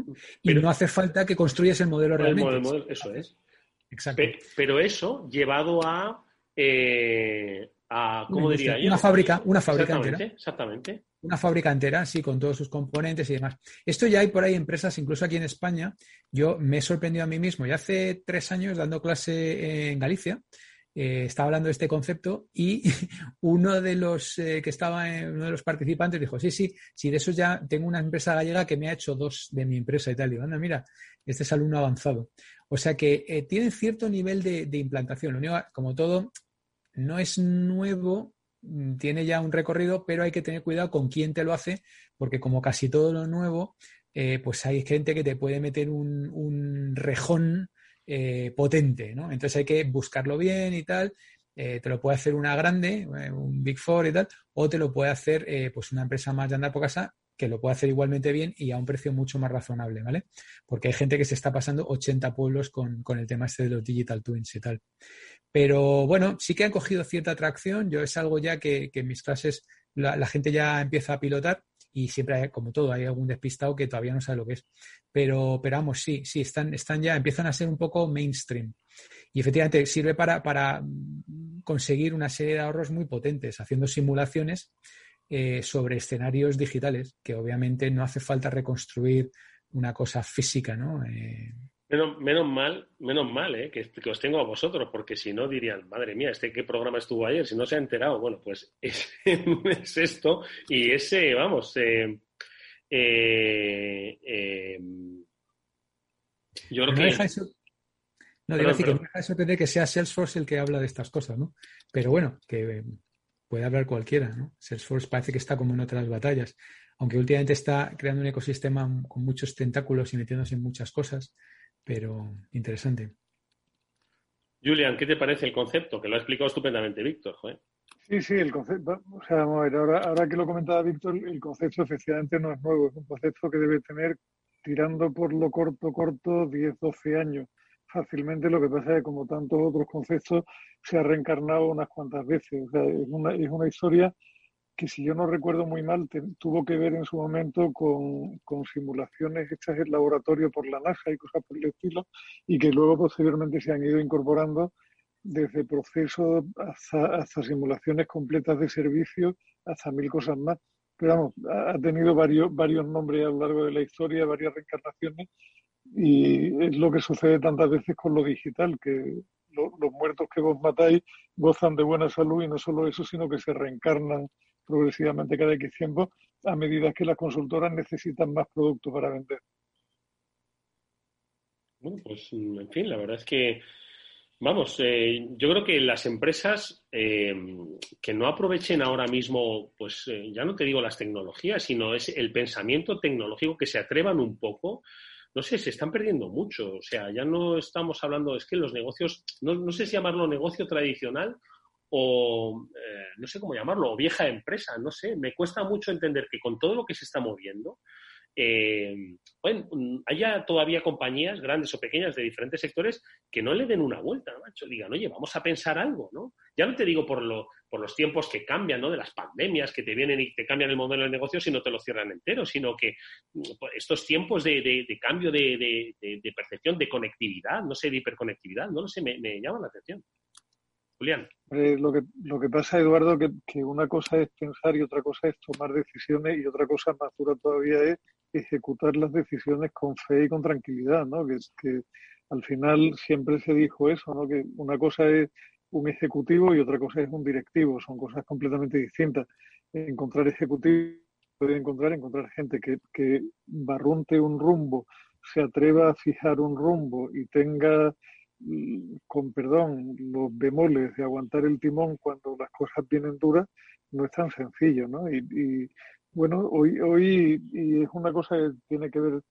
Y no hace falta que construyas el modelo realmente. eso es. Pero, eso llevado a, eh, a ¿cómo diría yo? Una fábrica, una fábrica entera. Exactamente. Una fábrica entera, sí, con todos sus componentes y demás. Esto ya hay por ahí empresas, incluso aquí en España. Yo me he sorprendido a mí mismo. Ya hace tres años dando clase en Galicia, eh, estaba hablando de este concepto y *laughs* uno de los eh, que estaba uno de los participantes dijo, sí, sí, sí, de eso ya tengo una empresa gallega que me ha hecho dos de mi empresa y tal. Y digo, anda, mira, este es alumno avanzado. O sea que eh, tiene cierto nivel de, implantación. Lo único, como todo, no es nuevo, mm, tiene ya un recorrido, pero hay que tener cuidado con quién te lo hace, porque como casi todo lo nuevo, eh, pues hay gente que te puede meter un, rejón eh, potente, ¿no? Entonces hay que buscarlo bien y tal. te lo puede hacer una grande, un Big Four y tal, o te lo puede hacer pues una empresa más de andar por casa que lo puede hacer igualmente bien y a un precio mucho más razonable, ¿vale? Porque hay gente que se está pasando 80 pueblos con, el tema este de los digital twins y tal. Pero bueno, sí que han cogido cierta atracción. Yo es algo ya que, en mis clases la, gente ya empieza a pilotar y siempre, hay, como todo, hay algún despistado que todavía no sabe lo que es. Pero, pero vamos, sí, sí, están, están ya, empiezan a ser un poco mainstream. Y efectivamente sirve para, para conseguir una serie de ahorros muy potentes, haciendo simulaciones eh, sobre escenarios digitales, que obviamente no hace falta reconstruir una cosa física, ¿no? Eh, menos, mal, menos mal, ¿eh? que, os tengo a vosotros, porque si no dirían, madre mía, ¿este qué programa estuvo ayer? Si no se ha enterado, bueno, pues *laughs* es, esto y ese, vamos, eh, yo creo que... Deja eso... No, digo que no deja de sorprender que sea Salesforce el que habla de estas cosas, ¿no? Pero bueno, que puede hablar cualquiera, ¿no? Salesforce parece que está como en otras batallas, aunque últimamente está creando un ecosistema con muchos tentáculos y metiéndose en muchas cosas, pero interesante. Julian, ¿qué te parece el concepto? Que lo ha explicado estupendamente Víctor, Sí, sí, el concepto, o sea, vamos a ver, ahora, ahora que lo comentaba Víctor, el concepto efectivamente no es nuevo, es un concepto que debe tener, tirando por lo corto, corto, 10, 12 años fácilmente. Lo que pasa es que, como tantos otros conceptos, se ha reencarnado unas cuantas veces. Es una, es una historia que si yo no recuerdo muy mal, tuvo que ver en su momento con, simulaciones hechas en laboratorio por la NASA y cosas por el estilo, y que luego posteriormente se han ido incorporando desde procesos hasta, simulaciones completas de servicio, hasta mil cosas más. Pero vamos, ha tenido varios, varios nombres a lo largo de la historia, varias reencarnaciones, y es lo que sucede tantas veces con lo digital, que los muertos que vos matáis gozan de buena salud y no solo eso, sino que se reencarnan progresivamente cada X tiempo a medida que las consultoras necesitan más producto para vender. Bueno, pues en fin, la verdad es que, vamos, eh, yo creo que las empresas eh, que no aprovechen ahora mismo, pues eh, ya no te digo las tecnologías, sino es el pensamiento tecnológico, que se atrevan un poco, no sé, se están perdiendo mucho. O sea, ya no estamos hablando, es que los negocios, no, no sé si llamarlo negocio tradicional o eh, no sé cómo llamarlo, o vieja empresa, no sé, me cuesta mucho entender que con todo lo que se está moviendo, eh, bueno, haya todavía compañías grandes o pequeñas de diferentes sectores que no le den una vuelta, macho, digan, oye, vamos a pensar algo, ¿no? Ya no te digo por, lo, por los tiempos que cambian, ¿no? De las pandemias que te vienen y te cambian el modelo de negocio si no te lo cierran entero, sino que pues, estos tiempos de, cambio de, percepción, de conectividad, no sé, de hiperconectividad, no lo sé, me, me llama la atención. Julián. lo, que, lo que pasa, Eduardo, que, que una cosa es pensar y otra cosa es tomar decisiones y otra cosa más dura todavía es ejecutar las decisiones con fe y con tranquilidad, ¿no? Que, que al final siempre se dijo eso, ¿no? Que una cosa es un ejecutivo y otra cosa es un directivo, son cosas completamente distintas. Encontrar ejecutivo puede encontrar, encontrar gente que, que barrunte un rumbo, se atreva a fijar un rumbo y tenga con perdón, los bemoles de aguantar el timón cuando las cosas vienen duras, no es tan sencillo, ¿no? Y, bueno, hoy, hoy, y es una cosa que tiene que ver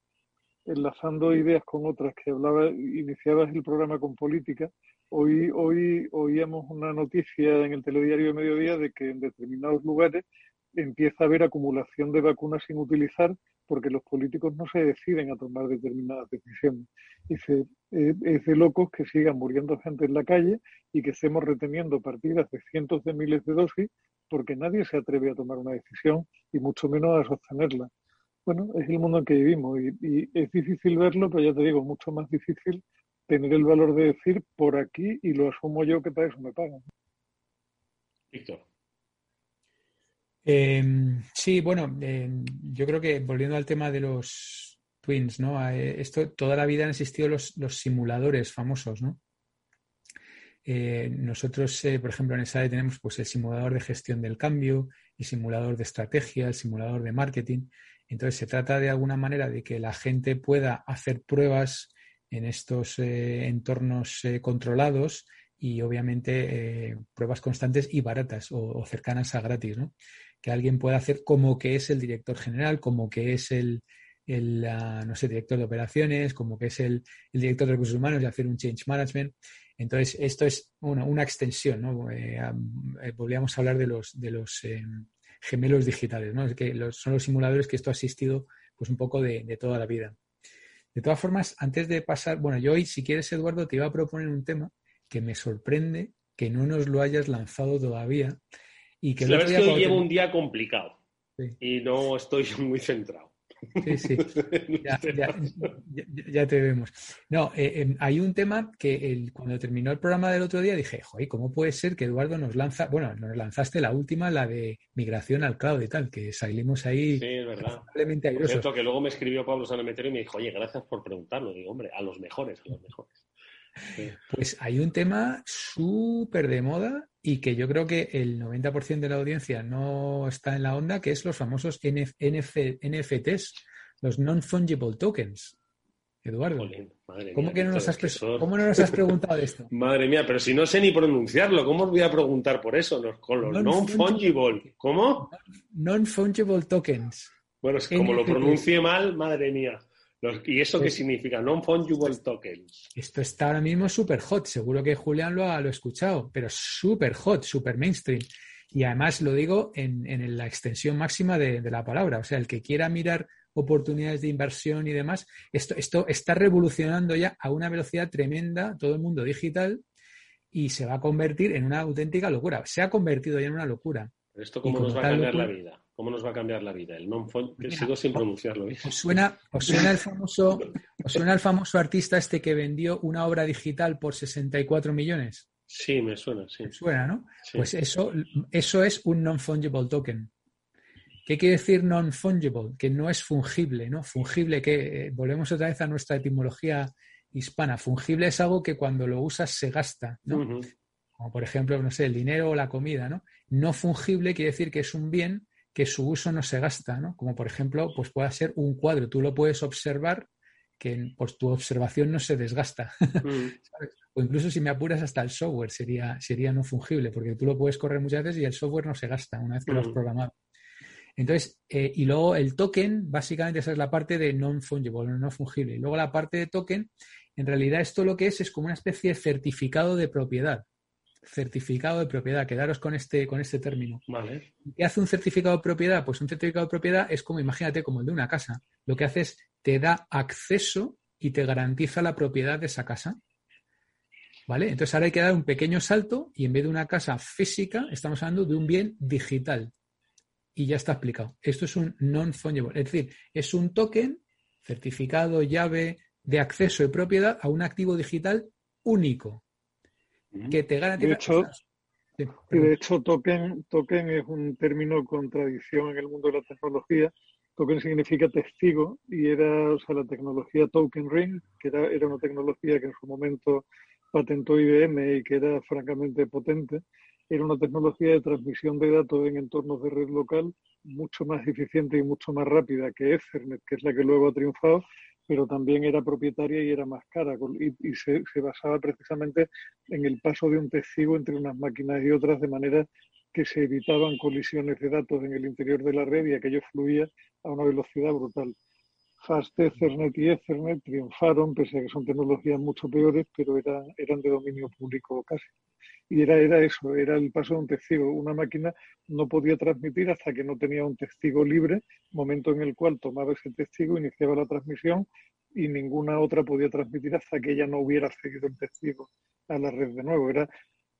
enlazando ideas con otras que hablaba, iniciabas el programa con política, hoy, hoy oíamos una noticia en el telediario de mediodía de que en determinados lugares empieza a haber acumulación de vacunas sin utilizar porque los políticos no se deciden a tomar determinadas decisiones. Dice, eh, es de locos que sigan muriendo gente en la calle y que estemos reteniendo partidas de cientos de miles de dosis porque nadie se atreve a tomar una decisión y mucho menos a sostenerla. Bueno, es el mundo en que vivimos y, y es difícil verlo, pero ya te digo, mucho más difícil tener el valor de decir por aquí y lo asumo yo que para eso me pagan. Víctor. Em, sí, bueno, em, yo creo que volviendo al tema de los twins, ¿no? Eh, esto toda la vida han existido los, simuladores famosos, ¿no? Eh, nosotros, eh, por ejemplo, en SAE tenemos pues, el simulador de gestión del cambio, el simulador de estrategia, el simulador de marketing. Entonces, se trata de alguna manera de que la gente pueda hacer pruebas en estos entornos controlados y obviamente pruebas constantes y baratas o, cercanas a gratis, ¿no? que alguien pueda hacer como que es el director general, como que es el, ah, no sé, director de operaciones, como que es el, director de recursos humanos y hacer un change management. Entonces, esto es una, extensión, ¿no? Eh, eh, volvíamos a hablar de los, de los eh, gemelos digitales, ¿no? que son los simuladores que esto ha asistido pues un poco de, de, toda la vida. De todas formas, antes de pasar, bueno, yo hoy, si quieres, Eduardo, te iba a proponer un tema que me sorprende que no nos lo hayas lanzado todavía, que la verdad es que hoy llevo un día complicado y no estoy *laughs* muy centrado. Sí, sí, *laughs* ya, te vemos. No, eh, em, hay un tema que cuando terminó el programa del otro día dije, joder, ¿cómo puede ser que Eduardo nos lanza, bueno, nos lanzaste la última, la de migración al cloud y tal, que salimos ahí. Sí, es verdad. Por cierto, que luego me escribió Pablo Sanemeterio y me dijo, oye, gracias por preguntarlo. Digo, hombre, a los mejores, a los mejores. Pues hay un tema súper de moda y que yo creo que el 90% de la audiencia no está en la onda, que es los famosos NFTs, los Non-Fungible Tokens. Eduardo, ¿cómo, que no nos has ¿cómo no nos has preguntado *laughs* esto? Madre mía, pero si no sé ni pronunciarlo, ¿cómo os voy a preguntar por eso? con los non-fungible. ¿Cómo? Non-fungible tokens. Bueno, es como lo pronuncie mal, madre mía. ¿Y eso qué pues significa? Non-fungible tokens. Esto está ahora mismo súper hot. Seguro que Julián lo ha, lo escuchado, pero súper hot, súper mainstream. Y además lo digo en, la extensión máxima de, la palabra. O sea, el que quiera mirar oportunidades de inversión y demás, esto, esto está revolucionando ya a una velocidad tremenda todo el mundo digital y se va a convertir en una auténtica locura. Se ha convertido ya en una locura. ¿Esto cómo nos va a cambiar la vida? ¿Cómo nos va a cambiar la vida? El non que sigo sin pronunciarlo. ¿Os suena, suena, el famoso, *laughs* suena el famoso artista este que vendió una obra digital por 64 millones? Sí, me suena, sí. suena, ¿no? Pues eso, eso es un non-fungible token. ¿Qué quiere decir non-fungible? Que no es fungible, ¿no? Fungible, que eh, volvemos otra vez a nuestra etimología hispana. Fungible es algo que cuando lo usas se gasta, ¿no? Como por ejemplo, no sé, el dinero o la comida, ¿no? No fungible quiere decir que es un bien que su uso no se gasta, ¿no? Como por ejemplo, pues puede ser un cuadro. Tú lo puedes observar que pues, tu observación no se desgasta. *laughs* Mm. O incluso si me apuras hasta el software sería, sería no fungible, porque tú lo puedes correr muchas veces y el software no se gasta una vez que lo has mm. programado. Entonces, eh, y luego el token, básicamente esa es la parte de non-fungible, no fungible. Y luego la parte de token, en realidad esto lo que es es como una especie de certificado de propiedad. Certificado de propiedad, quedaros con este, con este término. Vale. ¿Qué hace un certificado de propiedad? Pues un certificado de propiedad es como, imagínate, como el de una casa. Lo que hace es te da acceso y te garantiza la propiedad de esa casa. ¿Vale? Entonces ahora hay que dar un pequeño salto y en vez de una casa física, estamos hablando de un bien digital y ya está explicado. Esto es un non-fungible, es decir, es un token, certificado, llave de acceso y propiedad a un activo digital único que te garantiza. De hecho, de hecho token, token es un término con tradición en el mundo de la tecnología. Token significa testigo y era, o sea, la tecnología Token Ring, que era, era una tecnología que en su momento patentó IBM y que era francamente potente era una tecnología de transmisión de datos en entornos de red local mucho más eficiente y mucho más rápida que Ethernet, que es la que luego ha triunfado, pero también era propietaria y era más cara y, se, basaba precisamente en el paso de un testigo entre unas máquinas y otras de manera que se evitaban colisiones de datos en el interior de la red y aquello fluía a una velocidad brutal. Fast Ethernet y Ethernet triunfaron, pese a que son tecnologías mucho peores, pero eran, eran de dominio público casi y era, era eso, era el paso de un testigo. Una máquina no podía transmitir hasta que no tenía un testigo libre, momento en el cual tomaba ese testigo, iniciaba la transmisión y ninguna otra podía transmitir hasta que ella no hubiera seguido el testigo a la red de nuevo. Era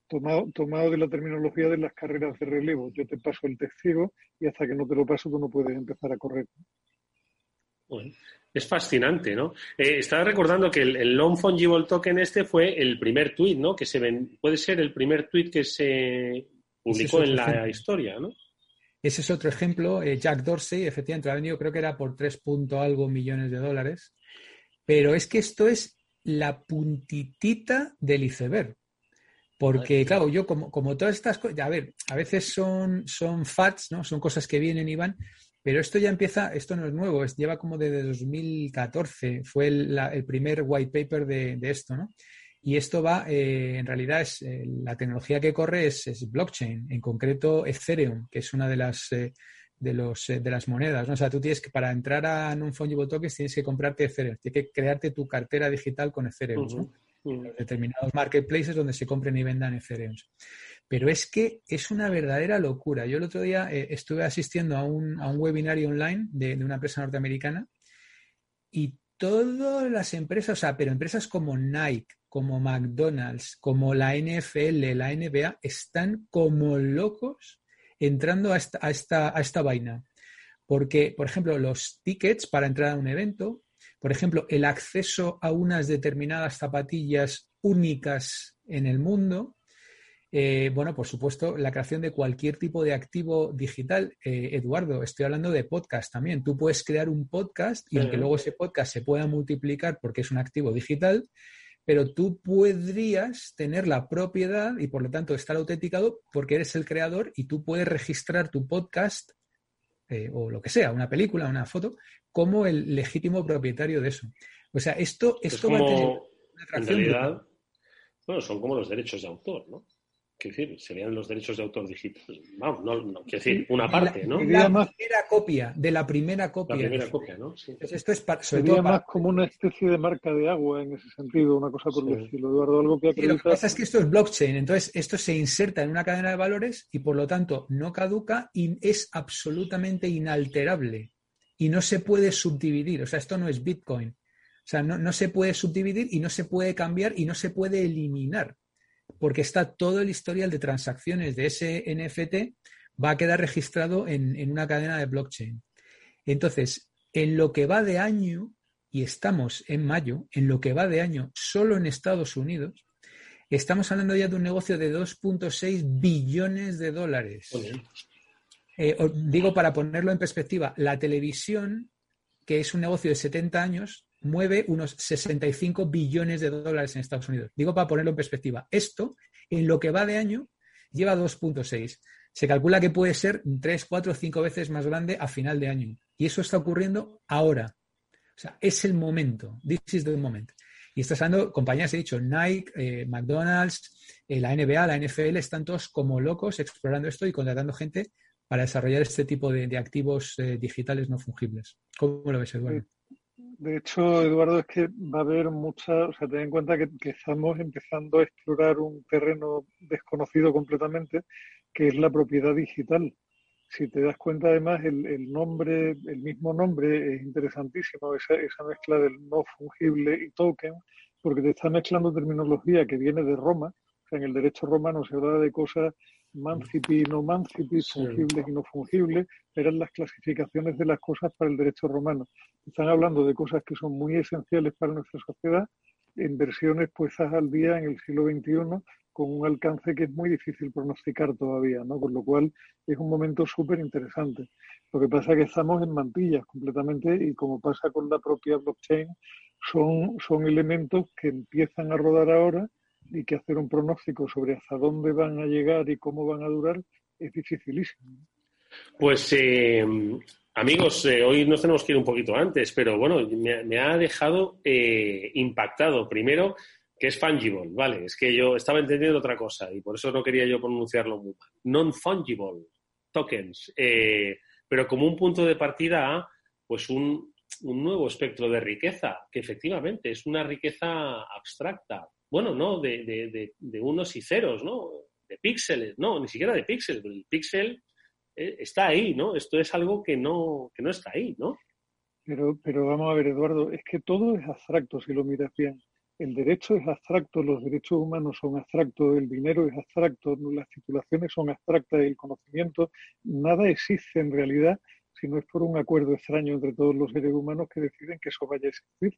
tomado, tomado de la terminología de las carreras de relevo. Yo te paso el testigo y hasta que no te lo paso tú no puedes empezar a correr. Es fascinante, ¿no? Eh, estaba recordando que el, non-fungible token este fue el primer tweet, ¿no? Que se ven, puede ser el primer tweet que se publicó en la historia, ¿no? Ese es otro ejemplo. Eh, Jack Dorsey, efectivamente, ha venido, creo que era por tres punto algo millones de dólares. Pero es que esto es la puntitita del iceberg. Porque, claro, yo como, como todas estas cosas, a ver, a veces son, son facts, ¿no? Son cosas que vienen y van, pero esto ya empieza, esto no es nuevo, es, lleva como desde 2014, fue el, primer white paper de, esto, ¿no? Y esto va, eh, en realidad, es eh, la tecnología que corre es, blockchain, en concreto Ethereum, que es una de las, eh, de los, de las monedas, ¿no? O sea, tú tienes que, para entrar a un fungible tokens, tienes que comprarte Ethereum, tienes que crearte tu cartera digital con Ethereum, ¿no? determinados marketplaces donde se compren y vendan Ethereum. Pero es que es una verdadera locura. Yo el otro día eh, estuve asistiendo a un, a un webinario online de, una empresa norteamericana y todas las empresas, o sea, pero empresas como Nike, como McDonald's, como la NFL, la NBA, están como locos entrando a esta, a esta, a esta vaina. Porque, por ejemplo, los tickets para entrar a un evento, por ejemplo, el acceso a unas determinadas zapatillas únicas en el mundo, eh, bueno, por supuesto, la creación de cualquier tipo de activo digital. Eh, Eduardo, estoy hablando de podcast también. Tú puedes crear un podcast y aunque luego ese podcast se pueda multiplicar porque es un activo digital, pero tú podrías tener la propiedad y por lo tanto estar autenticado porque eres el creador y tú puedes registrar tu podcast eh, o lo que sea, una película, una foto, como el legítimo propietario de eso. O sea, esto, esto va a tener una atracción. En realidad, bueno, son como los derechos de autor, ¿no? Quiero decir, serían los derechos de autor digital. Vamos, no, no quiero decir, una parte, ¿no? La primera copia, de la primera copia. La primera copia, ¿no? Sí. esto es para, sería más como una especie de marca de agua en ese sentido, una cosa por el estilo, Eduardo, algo que Lo que pasa es que esto es blockchain, entonces esto se inserta en una cadena de valores y por lo tanto no caduca y es absolutamente inalterable y no se puede subdividir, o sea, esto no es Bitcoin. O sea, no, no se puede subdividir y no se puede cambiar y no se puede eliminar porque está todo el historial de transacciones de ese NFT va a quedar registrado en, en una cadena de blockchain. Entonces, en lo que va de año, y estamos en mayo, en lo que va de año solo en Estados Unidos, estamos hablando ya de un negocio de 2.6 billones de dólares. Eh, digo, para ponerlo en perspectiva, la televisión, que es un negocio de 70 años, mueve unos 65 billones de dólares en Estados Unidos. Digo para ponerlo en perspectiva. Esto, en lo que va de año, lleva 2.6. Se calcula que puede ser 3, 4, 5 veces más grande a final de año. Y eso está ocurriendo ahora. O sea, es el momento. This is the moment. Y estás hablando, compañías, he dicho, Nike, eh, McDonald's, eh, la NBA, la NFL, están todos como locos explorando esto y contratando gente para desarrollar este tipo de, activos eh, digitales no fungibles. ¿Cómo lo ves, Eduardo? De hecho, Eduardo, es que va a haber mucha, o sea, ten en cuenta que, estamos empezando a explorar un terreno desconocido completamente, que es la propiedad digital. Si te das cuenta, además, el, nombre, el mismo nombre es interesantísimo, esa, esa mezcla del no fungible y token, porque te está mezclando terminología que viene de Roma. O sea, en el derecho romano se habla de cosas mancipi y no mancipi, fungibles y no fungibles, eran las clasificaciones de las cosas para el derecho romano. Están hablando de cosas que son muy esenciales para nuestra sociedad, en versiones puestas al día en el siglo XXI con un alcance que es muy difícil pronosticar todavía, ¿no? Con lo cual es un momento súper interesante. Lo que pasa es que estamos en mantillas completamente y como pasa con la propia blockchain, son, son elementos que empiezan a rodar ahora y que hacer un pronóstico sobre hasta dónde van a llegar y cómo van a durar es dificilísimo. Pues eh, amigos, eh, hoy nos tenemos que ir un poquito antes, pero bueno, me, ha dejado eh, impactado. Primero, que es fungible, ¿vale? Es que yo estaba entendiendo otra cosa y por eso no quería yo pronunciarlo muy mal. Non-fungible tokens, pero como un punto de partida pues un nuevo espectro de riqueza, que efectivamente es una riqueza abstracta, bueno, no, de, unos y ceros, ¿no? De píxeles, no, ni siquiera de píxeles, el píxel eh, está ahí, ¿no? Esto es algo que no, que no está ahí, ¿no? Pero, pero vamos a ver, Eduardo, es que todo es abstracto si lo miras bien. El derecho es abstracto, los derechos humanos son abstractos, el dinero es abstracto, las titulaciones son abstractas, el conocimiento, nada existe en realidad si no es por un acuerdo extraño entre todos los seres humanos que deciden que eso vaya a existir.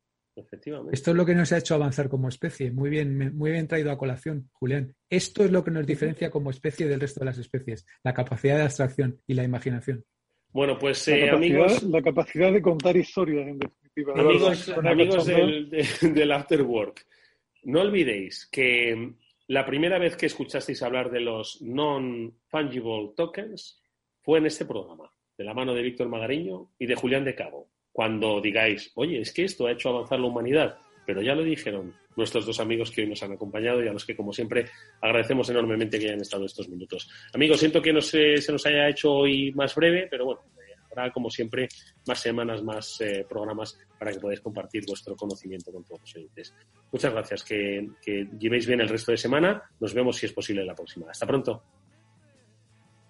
Esto es lo que nos ha hecho avanzar como especie. Muy bien, muy bien traído a colación, Julián. Esto es lo que nos diferencia como especie del resto de las especies, la capacidad de abstracción y la imaginación. Bueno, pues eh, amigos. La capacidad de contar historias, en definitiva. Amigos, del, del Afterwork, no olvidéis que la primera vez que escuchasteis hablar de los non-fungible tokens fue en este programa, de la mano de Víctor Magariño y de Julián de Cabo cuando digáis, oye, es que esto ha hecho avanzar la humanidad, pero ya lo dijeron nuestros dos amigos que hoy nos han acompañado y a los que, como siempre, agradecemos enormemente que hayan estado estos minutos. Amigos, siento que no se, se nos haya hecho hoy más breve, pero bueno, eh, habrá, como siempre, más semanas, más eh, programas para que podáis compartir vuestro conocimiento con todos los oyentes. Muchas gracias, que, que llevéis bien el resto de semana. Nos vemos, si es posible, la próxima. Hasta pronto.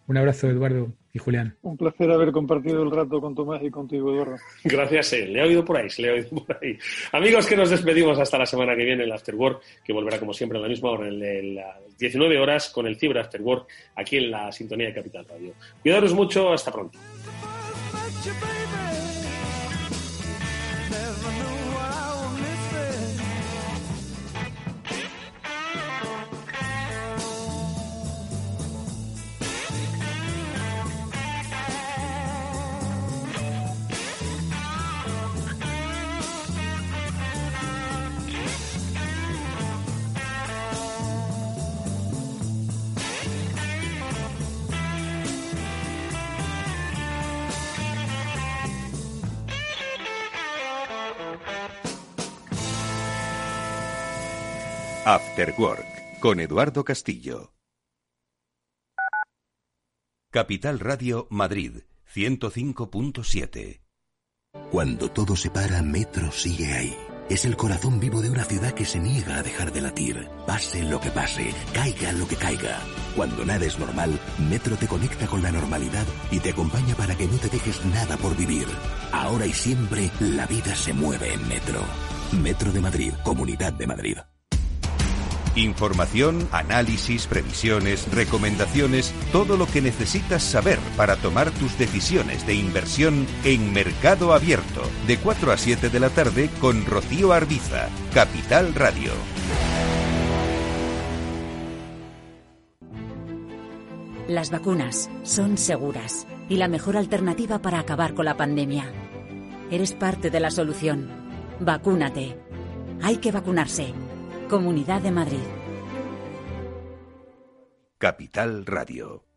Un abrazo, Eduardo y Julián. Un placer haber compartido el rato con Tomás y contigo, Eduardo. Gracias, eh. le he oído por ahí, le he oído por ahí. Amigos, que nos despedimos hasta la semana que viene, el Afterwork, que volverá como siempre a la misma hora, en las 19 horas, con el Ciber Afterwork, aquí en la sintonía de Capital Radio. Cuidaros mucho, hasta pronto. After Work con Eduardo Castillo. Capital Radio Madrid 105.7. Cuando todo se para, Metro sigue ahí. Es el corazón vivo de una ciudad que se niega a dejar de latir. Pase lo que pase, caiga lo que caiga. Cuando nada es normal, Metro te conecta con la normalidad y te acompaña para que no te dejes nada por vivir. Ahora y siempre, la vida se mueve en Metro. Metro de Madrid, Comunidad de Madrid. Información, análisis, previsiones, recomendaciones, todo lo que necesitas saber para tomar tus decisiones de inversión en Mercado Abierto, de 4 a 7 de la tarde con Rocío Arbiza, Capital Radio. Las vacunas son seguras y la mejor alternativa para acabar con la pandemia. Eres parte de la solución. Vacúnate. Hay que vacunarse. Comunidad de Madrid. Capital Radio.